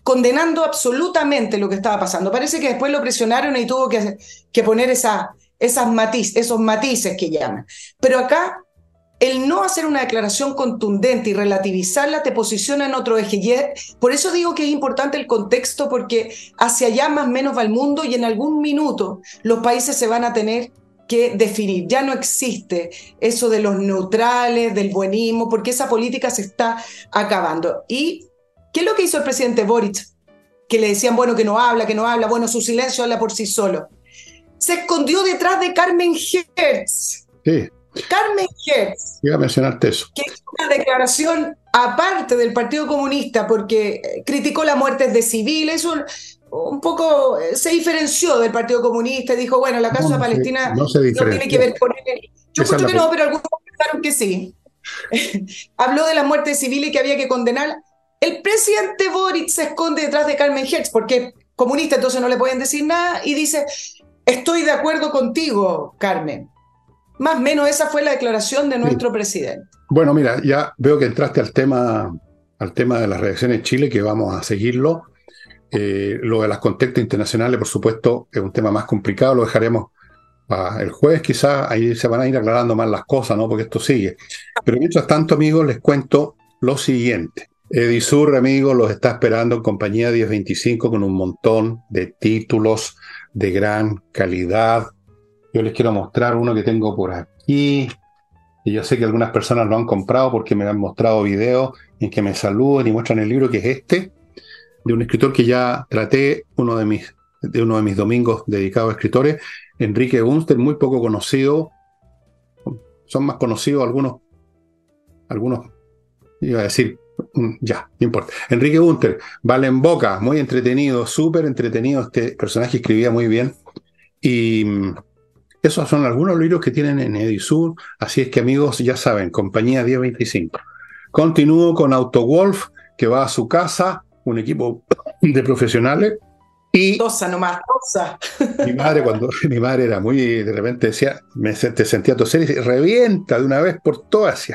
condenando absolutamente lo que estaba pasando. Parece que después lo presionaron y tuvo que, poner esa, esas esos matices que llaman. Pero acá el no hacer una declaración contundente y relativizarla te posiciona en otro eje. Por eso digo que es importante el contexto, porque hacia allá más o menos va el mundo y en algún minuto los países se van a tener que definir. Ya no existe eso de los neutrales, del buenismo, porque esa política se está acabando. ¿Y qué es lo que hizo el presidente Boric? Que le decían, bueno, que no habla, que no habla, bueno, su silencio habla por sí solo. Se escondió detrás de Carmen Hertz. Sí. Carmen Hertz. Iba a mencionarte eso. Que hizo una declaración aparte del Partido Comunista porque eh, criticó las muertes de civiles, un, un poco eh, se diferenció del Partido Comunista y dijo, bueno, la causa palestina no, tiene que ver con él. Yo creo que no, pero algunos pensaron que sí. Habló de las muertes civiles que había que condenar. El presidente Boric se esconde detrás de Carmen Hertz porque comunista, entonces no le pueden decir nada y dice, estoy de acuerdo contigo, Carmen. Más o menos esa fue la declaración de nuestro presidente. Bueno, mira, ya veo que entraste al tema, al tema de las reacciones en Chile, que vamos a seguirlo. Eh, lo de las contextos internacionales, por supuesto, es un tema más complicado, lo dejaremos para el jueves, quizás ahí se van a ir aclarando más las cosas, ¿no? Porque esto sigue. Pero mientras tanto, amigos, les cuento lo siguiente. Edisur, amigos, los está esperando en compañía 1025 con un montón de títulos de gran calidad, yo les quiero mostrar uno que tengo por aquí. Y yo sé que algunas personas lo han comprado porque me han mostrado videos en que me saludan y muestran el libro que es este, de un escritor que ya traté, uno de mis, de uno de mis domingos dedicados a escritores, Enrique Gunster, muy poco conocido. Son más conocidos algunos, algunos, iba a decir, mm, ya, no importa. Enrique Gunter, vale en boca, muy entretenido, súper entretenido. Este personaje escribía muy bien. Y mm, esos son algunos libros que tienen en Edisur, así es que amigos, ya saben, compañía 1025. Continúo con AutoWolf, que va a su casa, un equipo de profesionales Y tosa nomás, tosa. Mi madre, cuando mi madre era muy, de repente decía, me te sentía toser y revienta de una vez por todas.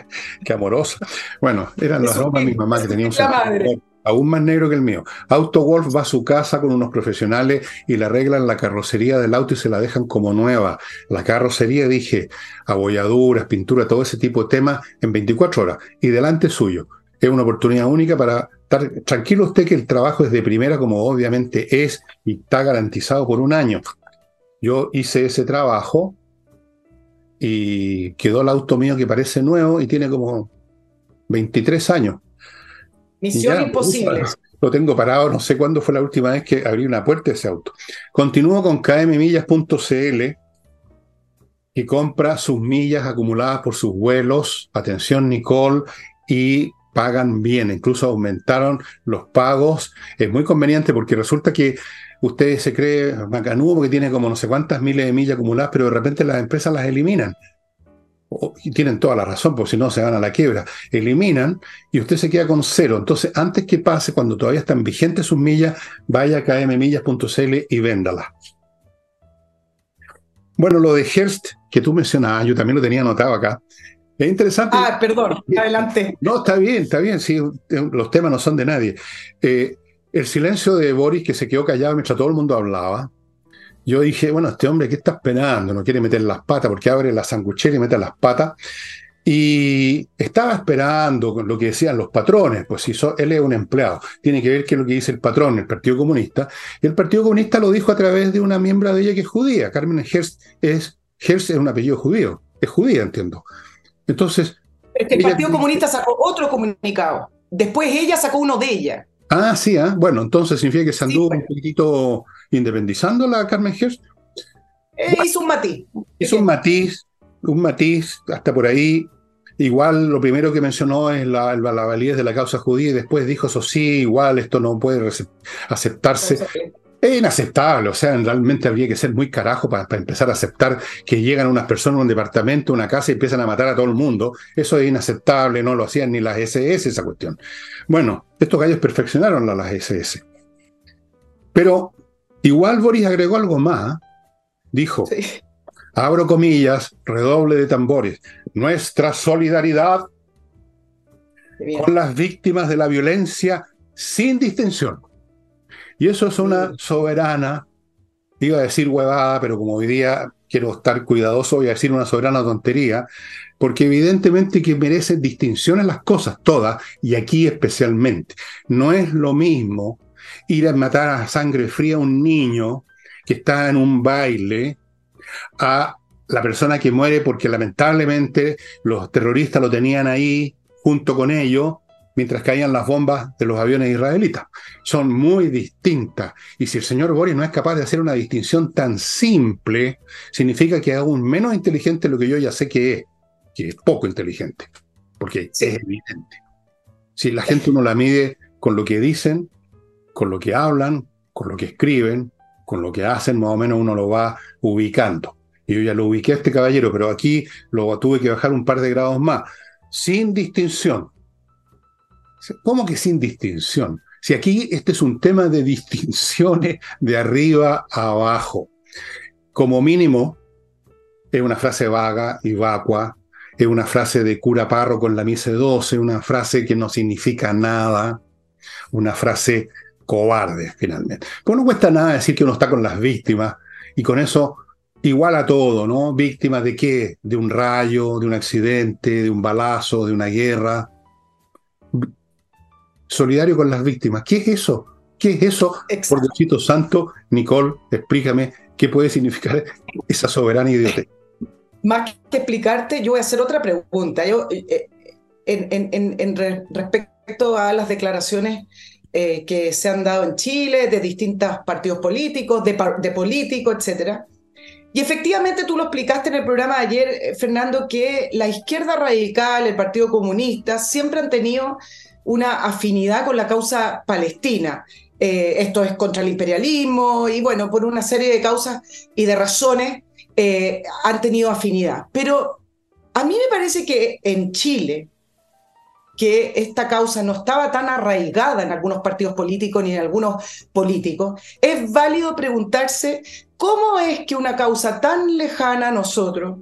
Qué amorosa. Bueno, eran los aromas de mi mamá que tenía un sentido aún más negro que el mío. Auto Wolf va a su casa con unos profesionales y le arreglan la carrocería del auto y se la dejan como nueva. La carrocería, dije, abolladuras, pintura, todo ese tipo de temas en 24 horas y delante suyo. Es una oportunidad única para tranquilo usted que el trabajo es de primera, como obviamente es, y está garantizado por un año. Yo hice ese trabajo y quedó el auto mío que parece nuevo y tiene como 23 años. Misión imposible. Lo tengo parado, no sé cuándo fue la última vez que abrí una puerta de ese auto. Continúo con kmmillas.cl y compra sus millas acumuladas por sus vuelos. Atención, Nicole, y pagan bien, incluso aumentaron los pagos. Es muy conveniente porque resulta que usted se cree macanudo porque tiene como no sé cuántas miles de millas acumuladas, pero de repente las empresas las eliminan. Y tienen toda la razón, porque si no se van a la quiebra. Eliminan y usted se queda con cero. Entonces, antes que pase, cuando todavía están vigentes sus millas, vaya a kmmillas.cl y véndalas. Bueno, lo de Hearst que tú mencionabas, yo también lo tenía anotado acá. Es interesante. Ah, perdón, adelante. No, está bien, está bien, sí, los temas no son de nadie. Eh, el silencio de Boris, que se quedó callado mientras todo el mundo hablaba, yo dije, bueno, este hombre, ¿qué está esperando? No quiere meter las patas, porque abre la sanguchera y mete las patas. Y estaba esperando lo que decían los patrones, pues si él es un empleado, tiene que ver qué es lo que dice el patrón, el Partido Comunista. Y el Partido Comunista lo dijo a través de una miembro de ella que es judía. Carmen Hearst es, Hearst es un apellido judío, es judía, entiendo. Entonces. El Partido Comunista sacó otro comunicado. Después ella sacó uno de ella. Ah, sí, ¿ah? bueno, entonces significa que se anduvo pues. un poquitito independizando la Carmen Hirsch. Eh, hizo un matiz. Hizo un matiz, un matiz, hasta por ahí. Igual lo primero que mencionó es la, la validez de la causa judía y después dijo, eso sí, igual esto no puede aceptarse. Es inaceptable, o sea, realmente habría que ser muy carajo para, empezar a aceptar que llegan unas personas a un departamento, una casa y empiezan a matar a todo el mundo. Eso es inaceptable, no lo hacían ni las SS esa cuestión. Bueno, estos gallos perfeccionaron las SS. Pero igual Boris agregó algo más. Dijo, abro comillas, redoble de tambores, nuestra solidaridad con las víctimas de la violencia sin distinción. Y eso es una soberana, iba a decir huevada, pero como hoy día quiero estar cuidadoso, voy a decir una soberana tontería, porque evidentemente que merecen distinción en las cosas, todas, y aquí especialmente. No es lo mismo ir a matar a sangre fría a un niño que está en un baile a la persona que muere porque lamentablemente los terroristas lo tenían ahí junto con ellos mientras caían las bombas de los aviones israelitas. Son muy distintas. Y si el señor Boris no es capaz de hacer una distinción tan simple, significa que es aún menos inteligente lo que yo ya sé que es, que es poco inteligente, porque es evidente. Si la gente uno la mide con lo que dicen, con lo que hablan, con lo que escriben, con lo que hacen, más o menos uno lo va ubicando. Y yo ya lo ubiqué a este caballero, pero aquí lo tuve que bajar un par de grados más, sin distinción ¿Cómo que sin distinción? Si aquí este es un tema de distinciones de arriba a abajo. Como mínimo, es una frase vaga y vacua, es una frase de cura parro con la misa 12, una frase que no significa nada, una frase cobarde, finalmente. Pues no cuesta nada decir que uno está con las víctimas y con eso igual a todo, ¿no? Víctimas de qué? De un rayo, de un accidente, de un balazo, de una guerra solidario con las víctimas. ¿Qué es eso? ¿Qué es eso? Por Diosito Santo, Nicole, explícame qué puede significar esa soberana idiota. Más que explicarte, yo voy a hacer otra pregunta. Yo, eh, en, respecto a las declaraciones eh, que se han dado en Chile de distintos partidos políticos, de, de políticos, etcétera. Y efectivamente tú lo explicaste en el programa de ayer, eh, Fernando, que la izquierda radical, el Partido Comunista, siempre han tenido una afinidad con la causa palestina. Eh, esto es contra el imperialismo y bueno, por una serie de causas y de razones han tenido afinidad. Pero a mí me parece que en Chile, que esta causa no estaba tan arraigada en algunos partidos políticos ni en algunos políticos, es válido preguntarse cómo es que una causa tan lejana a nosotros,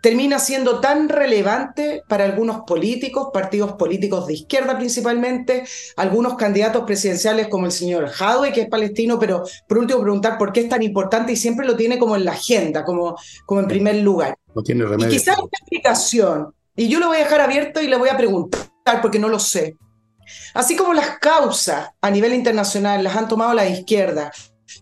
termina siendo tan relevante para algunos políticos, partidos políticos de izquierda principalmente, algunos candidatos presidenciales como el señor Jadwe, que es palestino, pero por último preguntar por qué es tan importante y siempre lo tiene como en la agenda, como, como en primer lugar. No tiene remedio. Y quizás una explicación, y yo lo voy a dejar abierto y le voy a preguntar porque no lo sé. Así como las causas a nivel internacional las han tomado la izquierda,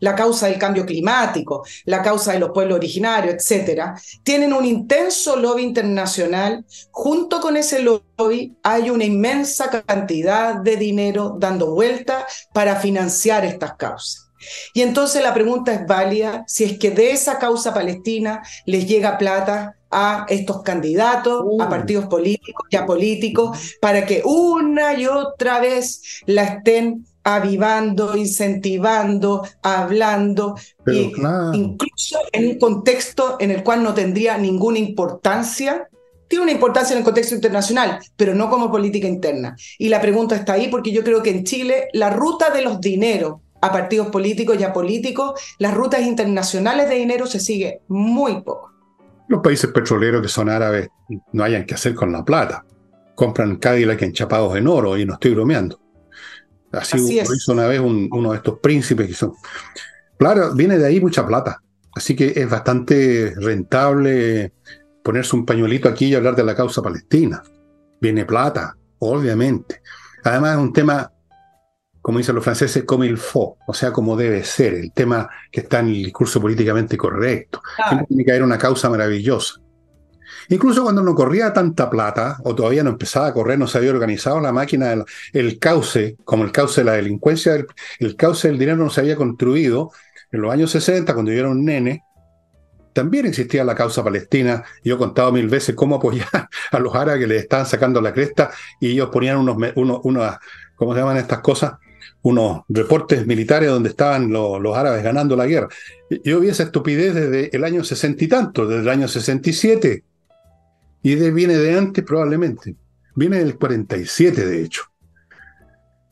la causa del cambio climático, la causa de los pueblos originarios, etcétera, tienen un intenso lobby internacional. Junto con ese lobby hay una inmensa cantidad de dinero dando vuelta para financiar estas causas. Y entonces la pregunta es válida si es que de esa causa palestina les llega plata a estos candidatos, a uh. partidos políticos y a políticos, para que una y otra vez la estén avivando, incentivando, hablando, incluso en un contexto en el cual no tendría ninguna importancia. Tiene una importancia en el contexto internacional, pero no como política interna. Y la pregunta está ahí porque yo creo que en Chile la ruta de los dineros a partidos políticos y a políticos, las rutas internacionales de dinero se sigue muy poco. Los países petroleros que son árabes no hayan que hacer con la plata. Compran Cadillac enchapados en oro y no estoy bromeando. Así, lo hizo una vez uno de estos príncipes que son. Claro, viene de ahí mucha plata. Así que es bastante rentable ponerse un pañuelito aquí y hablar de la causa palestina. Viene plata, obviamente. Además es un tema, como dicen los franceses, como il faut, o sea, como debe ser, el tema que está en el discurso políticamente correcto. Tiene que haber una causa maravillosa. Incluso cuando no corría tanta plata, o todavía no empezaba a correr, no se había organizado la máquina, el, el cauce, como el cauce de la delincuencia, el, cauce del dinero no se había construido. En los años 60, cuando yo era un nene, también existía la causa palestina. Yo he contado mil veces cómo apoyar a los árabes que les estaban sacando la cresta y ellos ponían unos, unos, unos ¿cómo se llaman estas cosas? Unos reportes militares donde estaban los, árabes ganando la guerra. Yo vi esa estupidez desde el año sesenta y tanto, desde el año 67. Y de, viene de antes probablemente. Viene del 47, de hecho.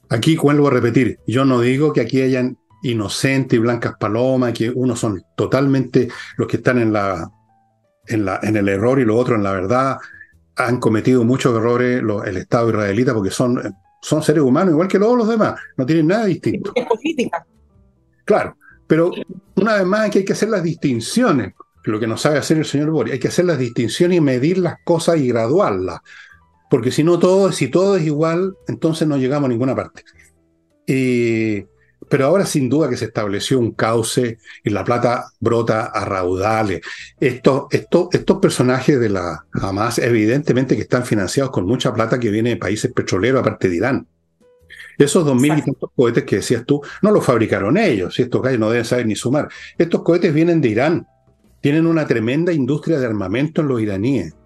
Aquí vuelvo a repetir, yo no digo que aquí hayan inocentes y blancas palomas, que unos son totalmente los que están en, la, en, la, en el error y los otros en la verdad. Han cometido muchos errores el Estado israelita porque son, son seres humanos igual que todos los demás, no tienen nada distinto. Es política. Claro, pero una vez más aquí hay que hacer las distinciones lo que no sabe hacer el señor Boris. Hay que hacer las distinciones y medir las cosas y graduarlas. Porque si no todo, si todo es igual, entonces no llegamos a ninguna parte. Pero ahora sin duda que se estableció un cauce y la plata brota a raudales. Estos, estos, estos personajes de la Hamas, evidentemente que están financiados con mucha plata que viene de países petroleros, aparte de Irán. Esos dos mil y tantos cohetes que decías tú, no los fabricaron ellos, si estos gallos no deben saber ni sumar. Estos cohetes vienen de Irán tienen una tremenda industria de armamento en los iraníes.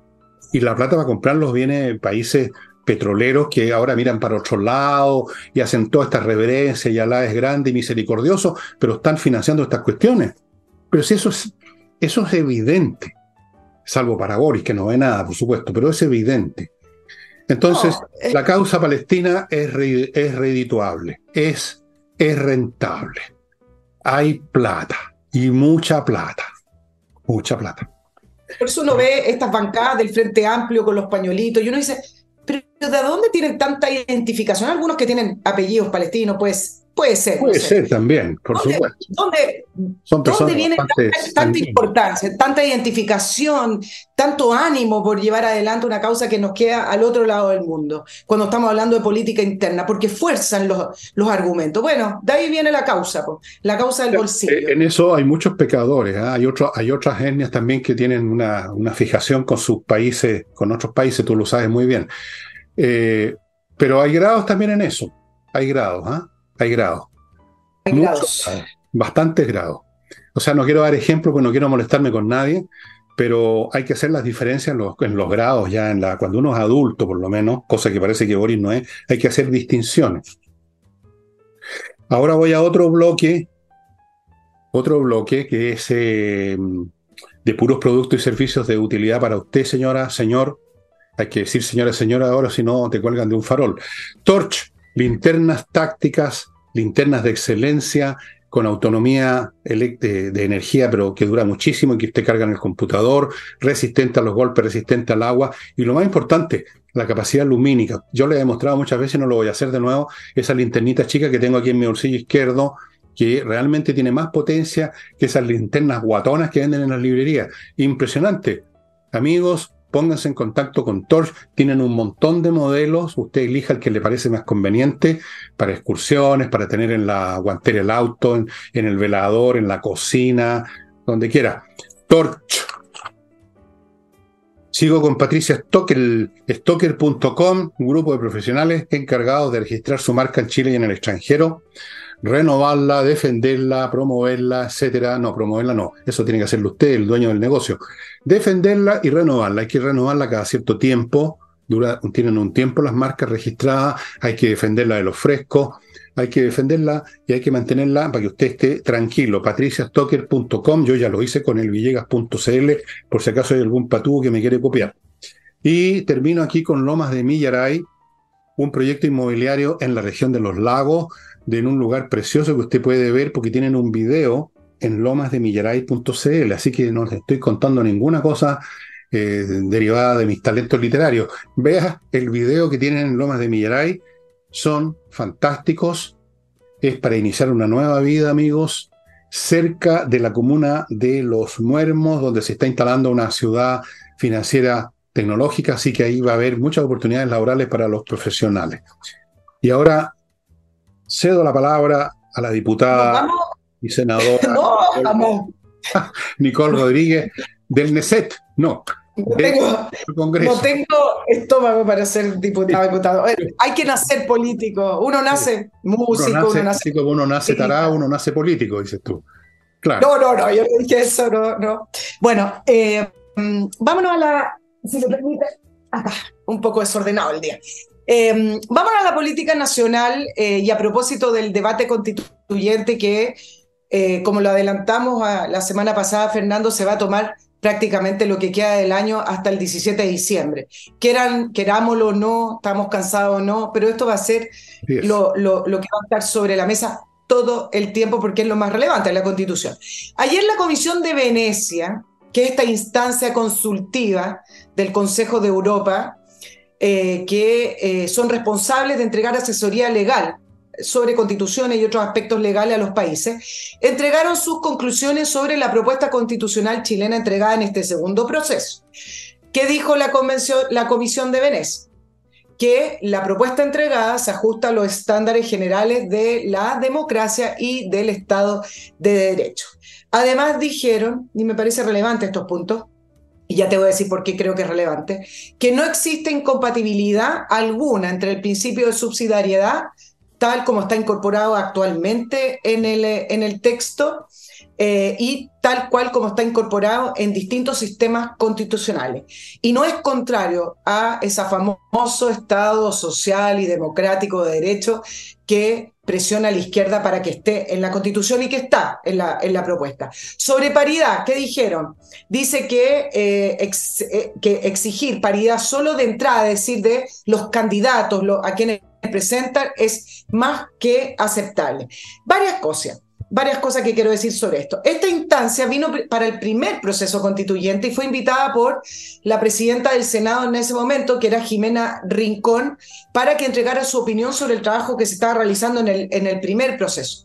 Y la plata para comprarlos viene de países petroleros que ahora miran para otro lado y hacen toda esta reverencia y Alá es grande y misericordioso, pero están financiando estas cuestiones. Pero si eso es, eso es evidente, salvo para Boris, que no ve nada, por supuesto, pero es evidente. Entonces, la causa palestina es, es redituable, es, es rentable. Hay plata y mucha plata mucha plata. Por eso uno ve estas bancadas del Frente Amplio con los pañuelitos y uno dice, pero ¿de dónde tienen tanta identificación? Algunos que tienen apellidos palestinos, pues Puede ser. Puede ser también, por supuesto. ¿Dónde, ¿dónde viene tanta, importancia, tanta identificación, tanto ánimo por llevar adelante una causa que nos queda al otro lado del mundo, cuando estamos hablando de política interna? Porque fuerzan los, los argumentos. Bueno, de ahí viene la causa, la causa del bolsillo. Eh, en eso hay muchos pecadores, ¿ah? hay, otro, hay otras etnias también que tienen una, una, fijación con sus países, con otros países, tú lo sabes muy bien. Eh, pero hay grados también en eso, hay grados, ¿ah? Hay grados. Hay grados. Bastantes grados. O sea, no quiero dar ejemplo porque no quiero molestarme con nadie, pero hay que hacer las diferencias en los, en los, grados, ya en la, cuando uno es adulto, por lo menos, cosa que parece que Boris no es, hay que hacer distinciones. Ahora voy a otro bloque, otro bloque que es eh, de puros productos y servicios de utilidad para usted, señora, señor. Hay que decir señora, señora, ahora si no te cuelgan de un farol. Torch, linternas tácticas, linternas de excelencia, con autonomía de, energía, pero que dura muchísimo y que usted carga en el computador, resistente a los golpes, resistente al agua. Y lo más importante, la capacidad lumínica. Yo le he demostrado muchas veces, no lo voy a hacer de nuevo, esa linternita chica que tengo aquí en mi bolsillo izquierdo, que realmente tiene más potencia que esas linternas guatonas que venden en las librerías. Impresionante. Amigos, pónganse en contacto con Torch, tienen un montón de modelos, usted elija el que le parece más conveniente para excursiones, para tener en la guantera el auto, en, el velador, en la cocina, donde quiera. Torch. Sigo con Patricia Stocker, Stocker.com, un grupo de profesionales encargados de registrar su marca en Chile y en el extranjero renovarla, defenderla, promoverla, etcétera. No, promoverla no, eso tiene que hacerlo usted, el dueño del negocio. Defenderla y renovarla, hay que renovarla cada cierto tiempo, tienen un tiempo las marcas registradas, hay que defenderla de los frescos, hay que defenderla y hay que mantenerla para que usted esté tranquilo. patriciastocker.com, yo ya lo hice con el villegas.cl, por si acaso hay algún patúo que me quiere copiar. Y termino aquí con Lomas de Millaray, un proyecto inmobiliario en la región de los lagos, de en un lugar precioso que usted puede ver porque tienen un video en lomasdemillaray.cl, así que no les estoy contando ninguna cosa eh, derivada de mis talentos literarios. Vea el video que tienen en Lomas de Millaray, son fantásticos, es para iniciar una nueva vida, amigos, cerca de la comuna de Los Muermos, donde se está instalando una ciudad financiera tecnológica, así que ahí va a haber muchas oportunidades laborales para los profesionales. Y ahora cedo la palabra a la diputada y senadora Nicole Rodríguez del NESET. No. No tengo, estómago para ser diputado. diputado. Hay que nacer político. Uno nace músico, uno nace, uno nace, tarado, uno nace político, dices tú. Claro. No, no, no, yo no dije eso, no, no. Bueno, eh, mm, vámonos a la, si me permite, acá, un poco desordenado el día. Eh, vamos a la política nacional eh, y a propósito del debate constituyente que, eh, como lo adelantamos la semana pasada, Fernando, se va a tomar prácticamente lo que queda del año hasta el 17 de diciembre. Querámoslo o no, estamos cansados o no, pero esto va a ser lo, lo, lo que va a estar sobre la mesa todo el tiempo porque es lo más relevante, la Constitución. Ayer la Comisión de Venecia, que es esta instancia consultiva del Consejo de Europa, eh, que eh, son responsables de entregar asesoría legal sobre constituciones y otros aspectos legales a los países, entregaron sus conclusiones sobre la propuesta constitucional chilena entregada en este segundo proceso. ¿Qué dijo la, la Comisión de Venecia? Que la propuesta entregada se ajusta a los estándares generales de la democracia y del Estado de Derecho. Además dijeron, y me parece relevante estos puntos, y ya te voy a decir por qué creo que es relevante, que no existe incompatibilidad alguna entre el principio de subsidiariedad, tal como está incorporado actualmente en el, en el texto, eh, y tal cual como está incorporado en distintos sistemas constitucionales. Y no es contrario a ese famoso Estado social y democrático de derecho que presiona a la izquierda para que esté en la constitución y que está en la, en la propuesta. Sobre paridad, ¿qué dijeron? Dice que, eh, eh, que exigir paridad solo de entrada, es decir, de los candidatos a quienes presentan, es más que aceptable. Varias cosas varias cosas que quiero decir sobre esto. Esta instancia vino para el primer proceso constituyente y fue invitada por la presidenta del Senado en ese momento, que era Jimena Rincón, para que entregara su opinión sobre el trabajo que se estaba realizando en el, en el primer proceso.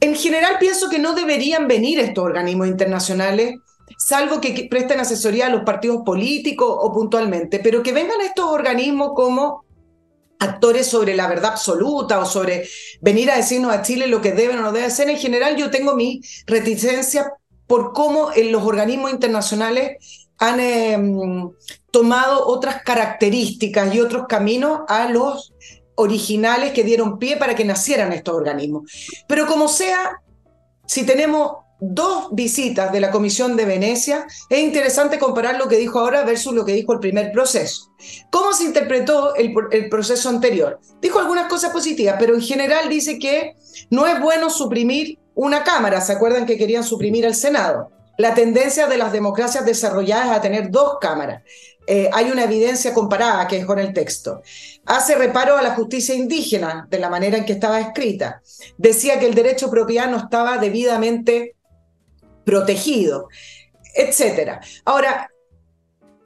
En general pienso que no deberían venir estos organismos internacionales, salvo que presten asesoría a los partidos políticos o puntualmente, pero que vengan estos organismos como actores sobre la verdad absoluta o sobre venir a decirnos a Chile lo que deben o no deben hacer. En general yo tengo mi reticencia por cómo en los organismos internacionales han em, tomado otras características y otros caminos a los originales que dieron pie para que nacieran estos organismos. Pero como sea, si tenemos dos visitas de la Comisión de Venecia, es interesante comparar lo que dijo ahora versus lo que dijo el primer proceso. ¿Cómo se interpretó el, proceso anterior? Dijo algunas cosas positivas, pero en general dice que no es bueno suprimir una Cámara. ¿Se acuerdan que querían suprimir el Senado? la tendencia de las democracias desarrolladas a tener dos cámaras. Eh, hay una evidencia comparada que es con el texto. Hace reparo a la justicia indígena de la manera en que estaba escrita. Decía que el derecho a propiedad no estaba debidamente protegido, etc. Ahora,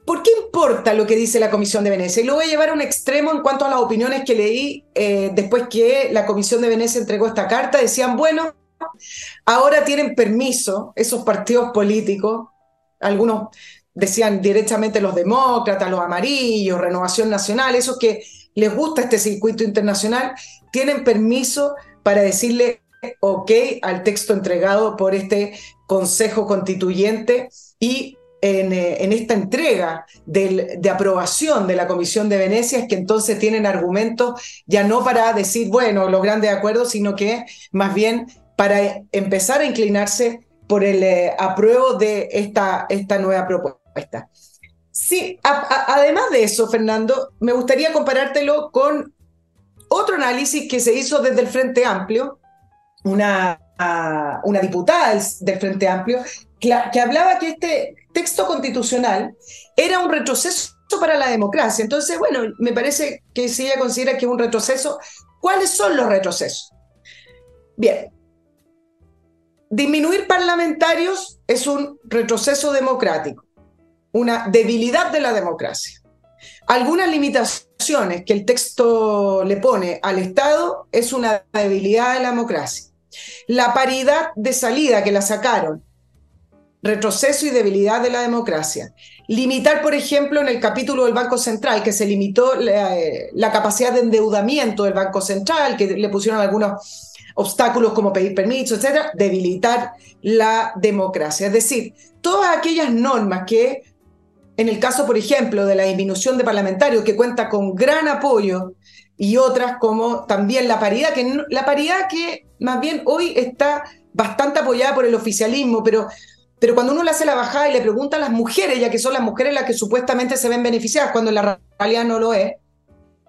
¿Por qué importa lo que dice la Comisión de Venecia? Y lo voy a llevar a un extremo en cuanto a las opiniones que leí eh, después que la Comisión de Venecia entregó esta carta. Decían, bueno, ahora tienen permiso esos partidos políticos, algunos decían directamente los demócratas, los amarillos, Renovación Nacional, esos que les gusta este circuito internacional, tienen permiso para decirle ok al texto entregado por este Consejo Constituyente y eh, en, esta entrega de aprobación de la Comisión de Venecia es que entonces tienen argumentos ya no para decir, bueno, los grandes acuerdos, sino que más bien para empezar a inclinarse por el eh, apruebo de esta, esta nueva propuesta. Sí, además de eso, Fernando, me gustaría comparártelo con otro análisis que se hizo desde el Frente Amplio, una, una diputada del Frente Amplio, que hablaba que este texto constitucional era un retroceso para la democracia. Entonces, bueno, me parece que si ella considera que es un retroceso, ¿cuáles son los retrocesos? Bien, disminuir parlamentarios es un retroceso democrático, una debilidad de la democracia. Algunas limitaciones que el texto le pone al Estado es una debilidad de la democracia. La paridad de salida que la sacaron retroceso y debilidad de la democracia. Limitar, por ejemplo, en el capítulo del Banco Central, que se limitó la, capacidad de endeudamiento del Banco Central, que le pusieron algunos obstáculos como pedir permiso, etcétera, debilitar la democracia. Es decir, todas aquellas normas que, en el caso, por ejemplo, de la disminución de parlamentarios, que cuenta con gran apoyo, y otras como también la paridad, que la paridad que más bien hoy está bastante apoyada por el oficialismo, pero pero cuando uno le hace la bajada y le pregunta a las mujeres, ya que son las mujeres las que supuestamente se ven beneficiadas, cuando en la realidad no lo es,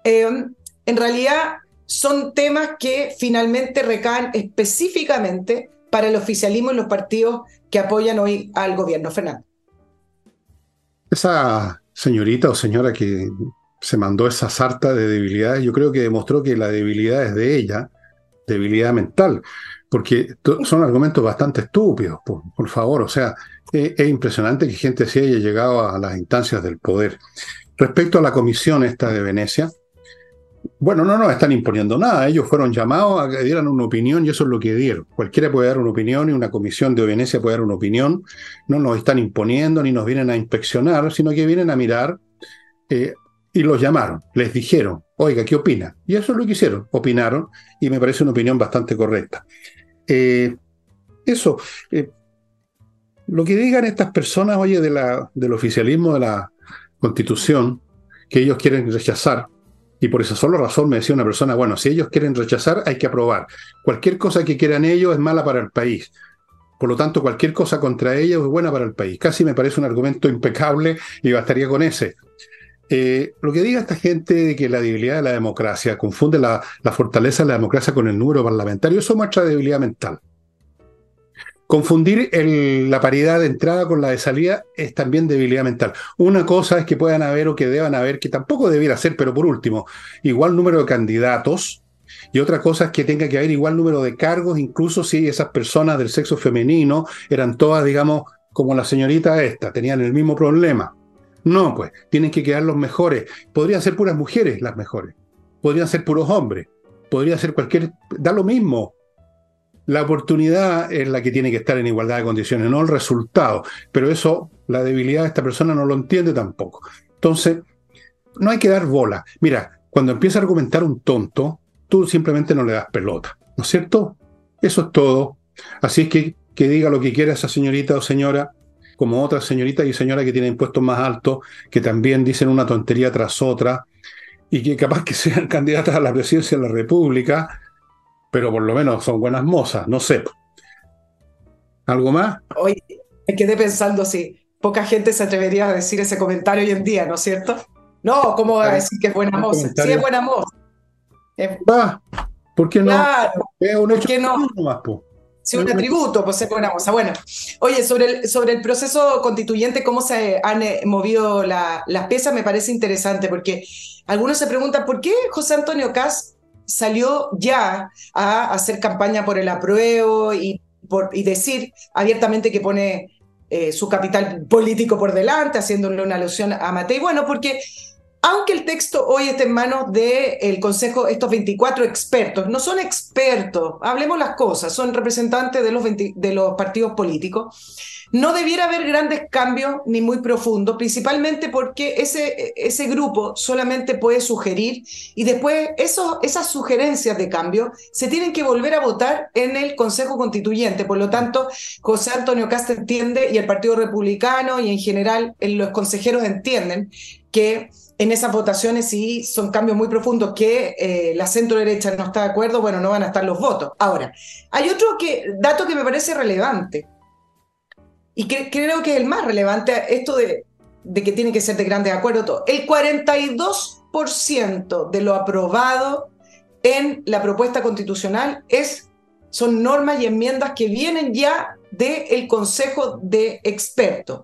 eh, en realidad son temas que finalmente recaen específicamente para el oficialismo y los partidos que apoyan hoy al gobierno. Fernando. Esa señorita o señora que se mandó esa sarta de debilidades, yo creo que demostró que la debilidad es de ella, debilidad mental porque son argumentos bastante estúpidos, por, favor. O sea, es, impresionante que gente así haya llegado a las instancias del poder. Respecto a la comisión esta de Venecia, bueno, no nos están imponiendo nada. Ellos fueron llamados a que dieran una opinión y eso es lo que dieron. Cualquiera puede dar una opinión y una comisión de Venecia puede dar una opinión. No nos están imponiendo ni nos vienen a inspeccionar, sino que vienen a mirar eh, y los llamaron. Les dijeron, oiga, ¿qué opina? Y eso es lo que hicieron. Opinaron y me parece una opinión bastante correcta. Eh, eso, eh, lo que digan estas personas, oye, de la, del oficialismo de la constitución, que ellos quieren rechazar, y por esa sola razón me decía una persona, bueno, si ellos quieren rechazar, hay que aprobar. Cualquier cosa que quieran ellos es mala para el país. Por lo tanto, cualquier cosa contra ellos es buena para el país. Casi me parece un argumento impecable y bastaría con ese. Eh, lo que diga esta gente de que la debilidad de la democracia confunde la, fortaleza de la democracia con el número parlamentario, eso muestra debilidad mental. Confundir la paridad de entrada con la de salida es también debilidad mental. Una cosa es que puedan haber o que deban haber, que tampoco debiera ser, pero por último, igual número de candidatos, y otra cosa es que tenga que haber igual número de cargos, incluso si esas personas del sexo femenino eran todas, digamos, como la señorita esta, tenían el mismo problema. No, pues, tienen que quedar los mejores. Podrían ser puras mujeres las mejores. Podrían ser puros hombres. Podría ser cualquier... Da lo mismo. La oportunidad es la que tiene que estar en igualdad de condiciones, no el resultado. Pero eso, la debilidad de esta persona no lo entiende tampoco. Entonces, no hay que dar bola. Mira, cuando empieza a argumentar un tonto, tú simplemente no le das pelota. ¿No es cierto? Eso es todo. Así es que que diga lo que quiera esa señorita o señora, como otras señoritas y señoras que tienen puestos más altos, que también dicen una tontería tras otra, y que capaz que sean candidatas a la presidencia de la República, pero por lo menos son buenas mozas, no sé. ¿Algo más? Oye, me quedé pensando si poca gente se atrevería a decir ese comentario hoy en día, ¿no es cierto? No, ¿cómo va a decir que es buena moza? Sí, es buena moza. Va, ¿por qué no? Claro, es un hecho no? Sí, un atributo, pues se buena cosa. Bueno, oye, sobre el, sobre el proceso constituyente, cómo se han eh, movido las piezas, me parece interesante, porque algunos se preguntan por qué José Antonio Cas salió ya a hacer campaña por el apruebo y, por, y decir abiertamente que pone eh, su capital político por delante, haciéndole una alusión a Matei. Bueno, porque aunque el texto hoy está en manos del Consejo, estos 24 expertos, no son expertos, hablemos las cosas, son representantes de los, de los partidos políticos, no debiera haber grandes cambios ni muy profundos, principalmente porque ese, ese grupo solamente puede sugerir y después esas sugerencias de cambio se tienen que volver a votar en el Consejo Constituyente. Por lo tanto, José Antonio Casta entiende y el Partido Republicano y en general los consejeros entienden que en esas votaciones, si son cambios muy profundos que eh, la centro derecha no está de acuerdo, bueno, no van a estar los votos. Ahora, hay otro que, dato que me parece relevante y creo que es el más relevante, esto de, de que tiene que ser de grandes acuerdos. Todo. El 42% de lo aprobado en la propuesta constitucional es, son normas y enmiendas que vienen ya del Consejo de Expertos.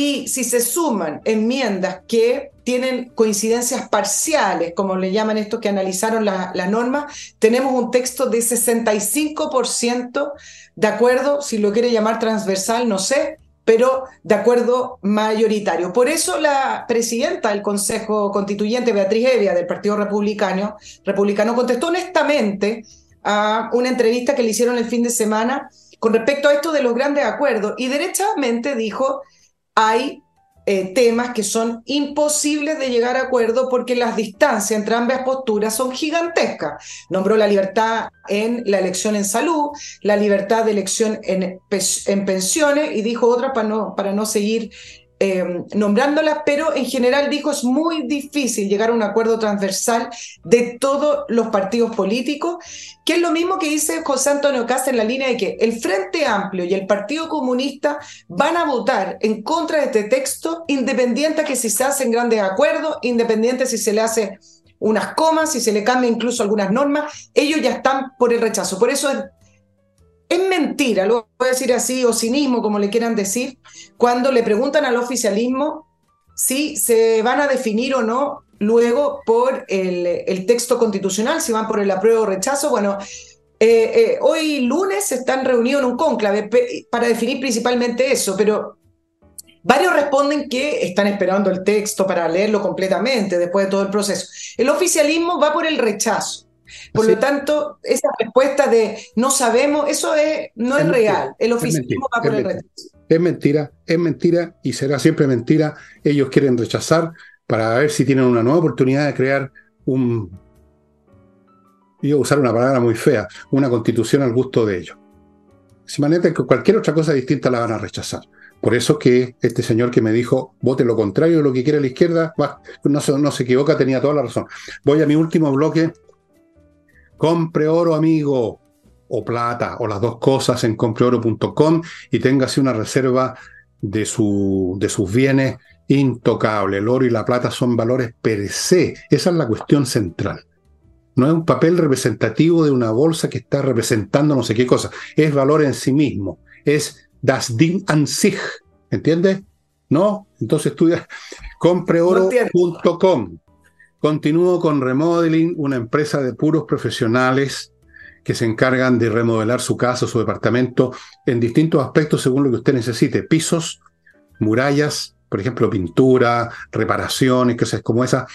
Y si se suman enmiendas que tienen coincidencias parciales, como le llaman estos que analizaron la, la norma, tenemos un texto de 65% de acuerdo, si lo quiere llamar transversal, no sé, pero de acuerdo mayoritario. Por eso la presidenta del Consejo Constituyente, Beatriz Evia, del Partido Republicano, Republicano, contestó honestamente a una entrevista que le hicieron el fin de semana con respecto a esto de los grandes acuerdos y derechamente dijo hay eh, temas que son imposibles de llegar a acuerdo porque las distancias entre ambas posturas son gigantescas. Nombró la libertad en la elección en salud, la libertad de elección en, en pensiones y dijo otra para no, para no seguir eh, nombrándolas, pero en general dijo es muy difícil llegar a un acuerdo transversal de todos los partidos políticos, que es lo mismo que dice José Antonio Casa en la línea de que el Frente Amplio y el Partido Comunista van a votar en contra de este texto, independiente que si se hacen grandes acuerdos, independiente si se le hace unas comas, si se le cambia incluso algunas normas, ellos ya están por el rechazo. Por eso es es mentira, lo voy a decir así, o cinismo, como le quieran decir, cuando le preguntan al oficialismo si se van a definir o no luego por el, texto constitucional, si van por el apruebo o rechazo. Bueno, eh, eh, hoy lunes están reunidos en un cónclave para definir principalmente eso, pero varios responden que están esperando el texto para leerlo completamente después de todo el proceso. El oficialismo va por el rechazo. Por lo tanto, esa respuesta de no sabemos, eso es, no es, real. El oficialismo va por el rechazo. Es mentira, es mentira y será siempre mentira. Ellos quieren rechazar para ver si tienen una nueva oportunidad de crear un, a usar una palabra muy fea, una constitución al gusto de ellos. Si maneta que cualquier otra cosa distinta la van a rechazar. Por eso que este señor que me dijo, vote lo contrario de lo que quiere la izquierda, no, se, no se equivoca, tenía toda la razón. Voy a mi último bloque Compre oro, amigo, o plata, o las dos cosas en compreoro.com y téngase una reserva de, su, de sus bienes intocable. El oro y la plata son valores per se. Esa es la cuestión central. No es un papel representativo de una bolsa que está representando no sé qué cosa. Es valor en sí mismo. Es das Ding an sich. ¿Entiendes? ¿No? Entonces estudia compreoro.com. Continúo con Remodeling, una empresa de puros profesionales que se encargan de remodelar su casa, su departamento, en distintos aspectos según lo que usted necesite. Pisos, murallas, por ejemplo, pintura, reparaciones, cosas como esa.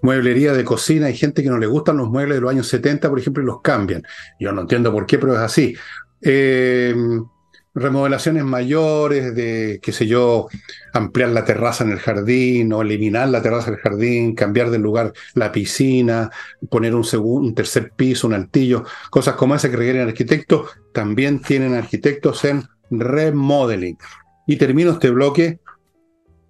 Mueblería de cocina, hay gente que no le gustan los muebles de los años 70, por ejemplo, y los cambian. Yo no entiendo por qué, pero es así. Eh, remodelaciones mayores de, qué sé yo, ampliar la terraza en el jardín o eliminar la terraza del jardín, cambiar de lugar la piscina, poner un, segundo, un tercer piso, un altillo, cosas como esas que requieren arquitectos, también tienen arquitectos en remodeling. Y termino este bloque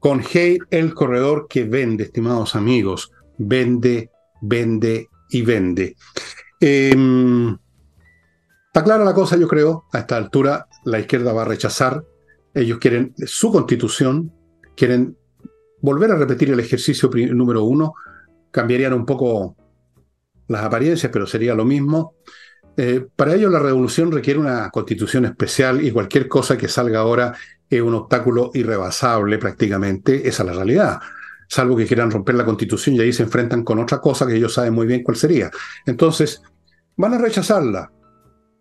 con Hey, el corredor que vende, estimados amigos, vende, vende y vende. Em, está clara la cosa, yo creo, a esta altura la izquierda va a rechazar. Ellos quieren su constitución, quieren volver a repetir el ejercicio número uno, cambiarían un poco las apariencias, pero sería lo mismo. Eh, para ello la revolución requiere una constitución especial y cualquier cosa que salga ahora es un obstáculo irrebasable prácticamente, esa es la realidad. Salvo que quieran romper la constitución y ahí se enfrentan con otra cosa que ellos saben muy bien cuál sería. Entonces, van a rechazarla.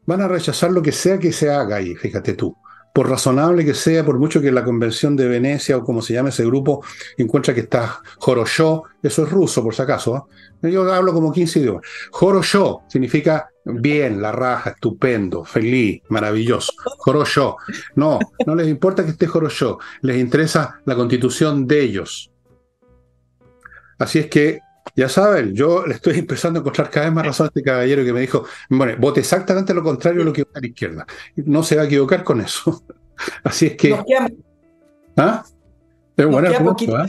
Van a rechazar lo que sea que se haga ahí, fíjate tú por razonable que sea, por mucho que la Convención de Venecia o como se llame ese grupo encuentra que está Jorosho, eso es ruso por si acaso, ¿eh? yo hablo como 15 idiomas. Jorosho significa bien, la raja, estupendo, feliz, maravilloso. Jorosho. No, no les importa que esté Jorosho, les interesa la constitución de ellos. Así es que ya saben, yo le estoy empezando a encontrar cada vez más razón a este caballero que me dijo, bueno, vote exactamente lo contrario de lo que vota a la izquierda. No se va a equivocar con eso. Así es que... ¿Ah? Es un buen argumento, ¿ah?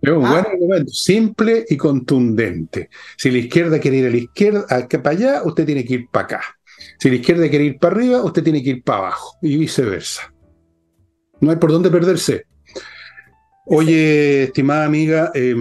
Es un buen ¿Ah? argumento, simple y contundente. Si la izquierda quiere ir a la izquierda, para allá, usted tiene que ir para acá. Si la izquierda quiere ir para arriba, usted tiene que ir para abajo y viceversa. No hay por dónde perderse. Oye, estimada amiga, eh,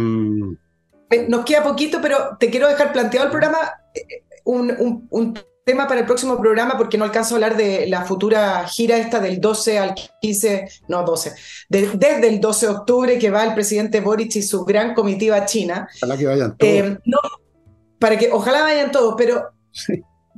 nos queda poquito, pero te quiero dejar planteado el programa, eh, un, tema para el próximo programa, porque no alcanzo a hablar de la futura gira esta del 12 al 15, no 12, desde el 12 de octubre que va el presidente Boric y su gran comitiva China. Ojalá que vayan todos. Eh, para que, ojalá vayan todos, pero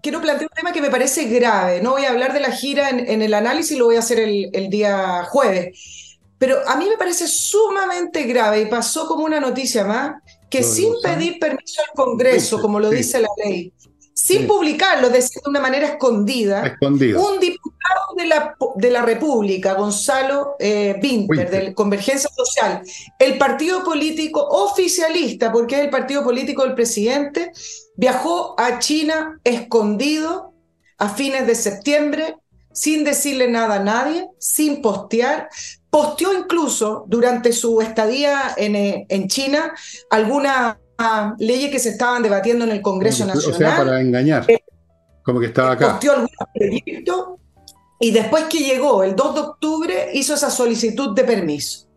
quiero plantear un tema que me parece grave. No voy a hablar de la gira en, el análisis, lo voy a hacer el, el día jueves. Pero a mí me parece sumamente grave y pasó como una noticia más que sin pedir permiso al Congreso, como lo dice la ley, sin publicarlo, de una manera escondida, un diputado de la, de la República, Gonzalo eh, Winter, de Convergencia Social, el partido político oficialista, porque es el partido político del presidente, viajó a China escondido a fines de septiembre, sin decirle nada a nadie, sin postear, posteó incluso durante su estadía en, eh, en China algunas leyes que se estaban debatiendo en el Congreso Nacional. O sea, para engañar. Eh, como que estaba acá. Posteó algunos proyectos y después que llegó el 2 de octubre hizo esa solicitud de permiso.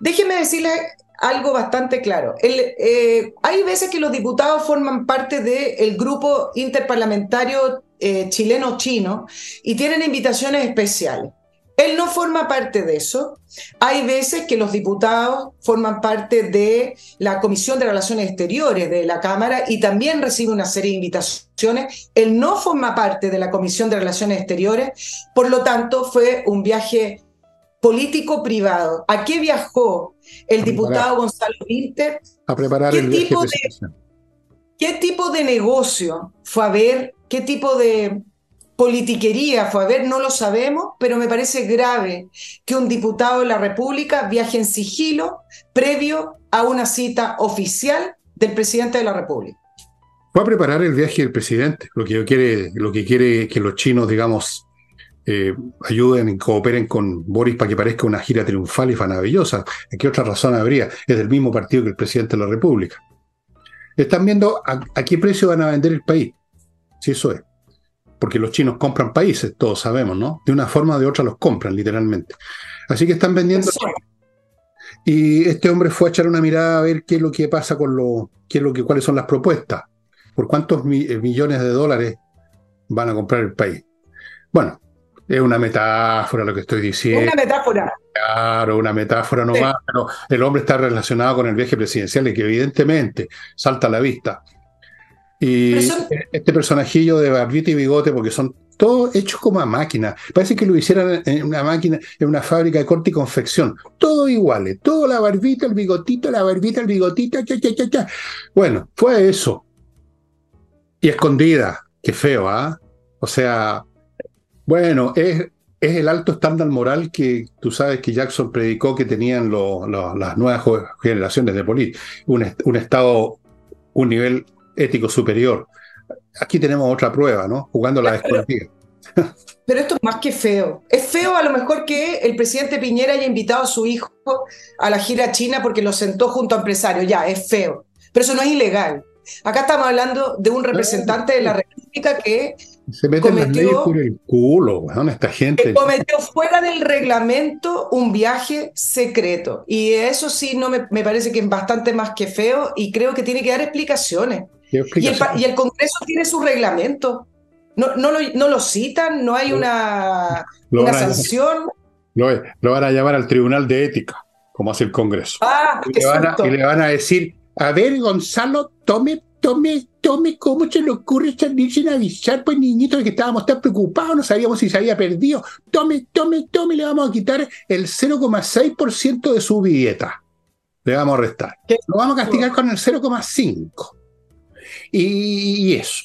Déjeme decirle algo bastante claro. Eh, hay veces que los diputados forman parte del grupo interparlamentario chileno-chino y tienen invitaciones especiales. Él no forma parte de eso. Hay veces que los diputados forman parte de la Comisión de Relaciones Exteriores de la Cámara y también recibe una serie de invitaciones. Él no forma parte de la Comisión de Relaciones Exteriores, por lo tanto fue un viaje político privado. ¿A qué viajó el diputado Gonzalo Winter? A preparar el viaje tipo de, ¿Qué tipo de negocio fue a ver? ¿Qué tipo de politiquería fue a ver, no lo sabemos, pero me parece grave que un diputado de la República viaje en sigilo previo a una cita oficial del presidente de la República. Fue a preparar el viaje del presidente, lo que quiere, lo que quiere que los chinos, digamos, eh, ayuden y cooperen con Boris para que parezca una gira triunfal y maravillosa. ¿Qué otra razón habría? Es del mismo partido que el presidente de la República. Están viendo a qué precio van a vender el país. Si eso es porque los chinos compran países, todos sabemos, ¿no? De una forma o de otra los compran, literalmente. Así que están vendiendo. Y este hombre fue a echar una mirada a ver qué es lo que pasa con lo, qué es lo que, cuáles son las propuestas, por cuántos eh, millones de dólares van a comprar el país. Bueno, es una metáfora lo que estoy diciendo. Una metáfora. Claro, una metáfora nomás, pero el hombre está relacionado con el viaje presidencial y que evidentemente salta a la vista. Y este personajillo de barbita y bigote, porque son todos hechos como a máquina. Parece que lo hicieran en una máquina, en una fábrica de corte y confección. Todo iguales, todo la barbita, el bigotito, la barbita, el bigotito, cha, cha, cha, cha. Bueno, fue eso. Y escondida, qué feo, ¿ah? O sea, bueno, es, es el alto estándar moral que tú sabes que Jackson predicó que tenían las nuevas generaciones de. Un, un Estado, un nivel ético superior. Aquí tenemos otra prueba, ¿no? Jugando la desconocida. Pero esto es más que feo. Es feo a lo mejor que el presidente Piñera haya invitado a su hijo a la gira china porque lo sentó junto a empresarios. Ya, es feo. Pero eso no es ilegal. Acá estamos hablando de un representante de la República que se mete cometió, por el culo, esta gente. Que cometió fuera del reglamento un viaje secreto. Y eso sí no me, me parece que es bastante más que feo y creo que tiene que dar explicaciones. Y el, Congreso tiene su reglamento. No, no, lo, no lo citan, no hay una, una sanción. Lo, lo, van a llamar al Tribunal de Ética, como hace el Congreso. Ah, y, le van a, y le van a decir, a ver, Gonzalo, tome, tome, tome, ¿cómo se le ocurre salir sin avisar? Pues niñito, que estábamos tan preocupados, no sabíamos si se había perdido. Tome, tome, tome, le vamos a quitar el 0,6% de su dieta. Le vamos a restar. Lo vamos a castigar con el 0,5%. Y, eso.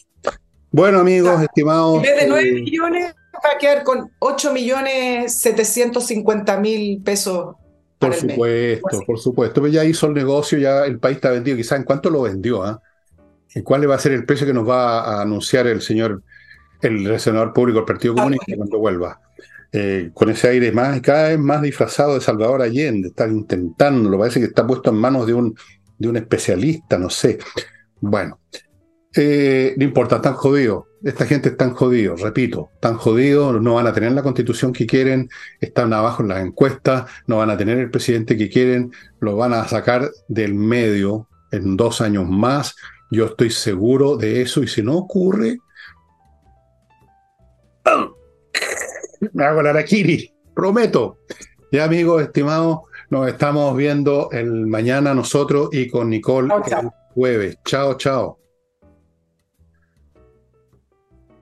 Bueno, amigos, estimados. En vez de 9 millones, va a quedar con 8 millones 750 mil pesos. Por supuesto, por supuesto. Pero ya hizo el negocio, ya el país está vendido. Quizás en cuánto lo vendió, ¿ah? ¿Y cuál va a ser el precio que nos va a anunciar el señor, el senador público del Partido Comunista cuando vuelva? Eh, con ese aire más, cada vez más disfrazado de Salvador Allende, está intentándolo, parece que está puesto en manos de un, de un especialista, no sé. Bueno, eh, no importa, están jodidos. Esta gente está jodidos, repito, están jodidos, no van a tener la constitución que quieren, están abajo en las encuestas, no van a tener el presidente que quieren, lo van a sacar del medio en dos años más. Yo estoy seguro de eso y si no ocurre, me hago la araquiri, prometo. Ya amigos, estimados, nos estamos viendo el mañana nosotros y con Nicole el jueves. Chao, chao.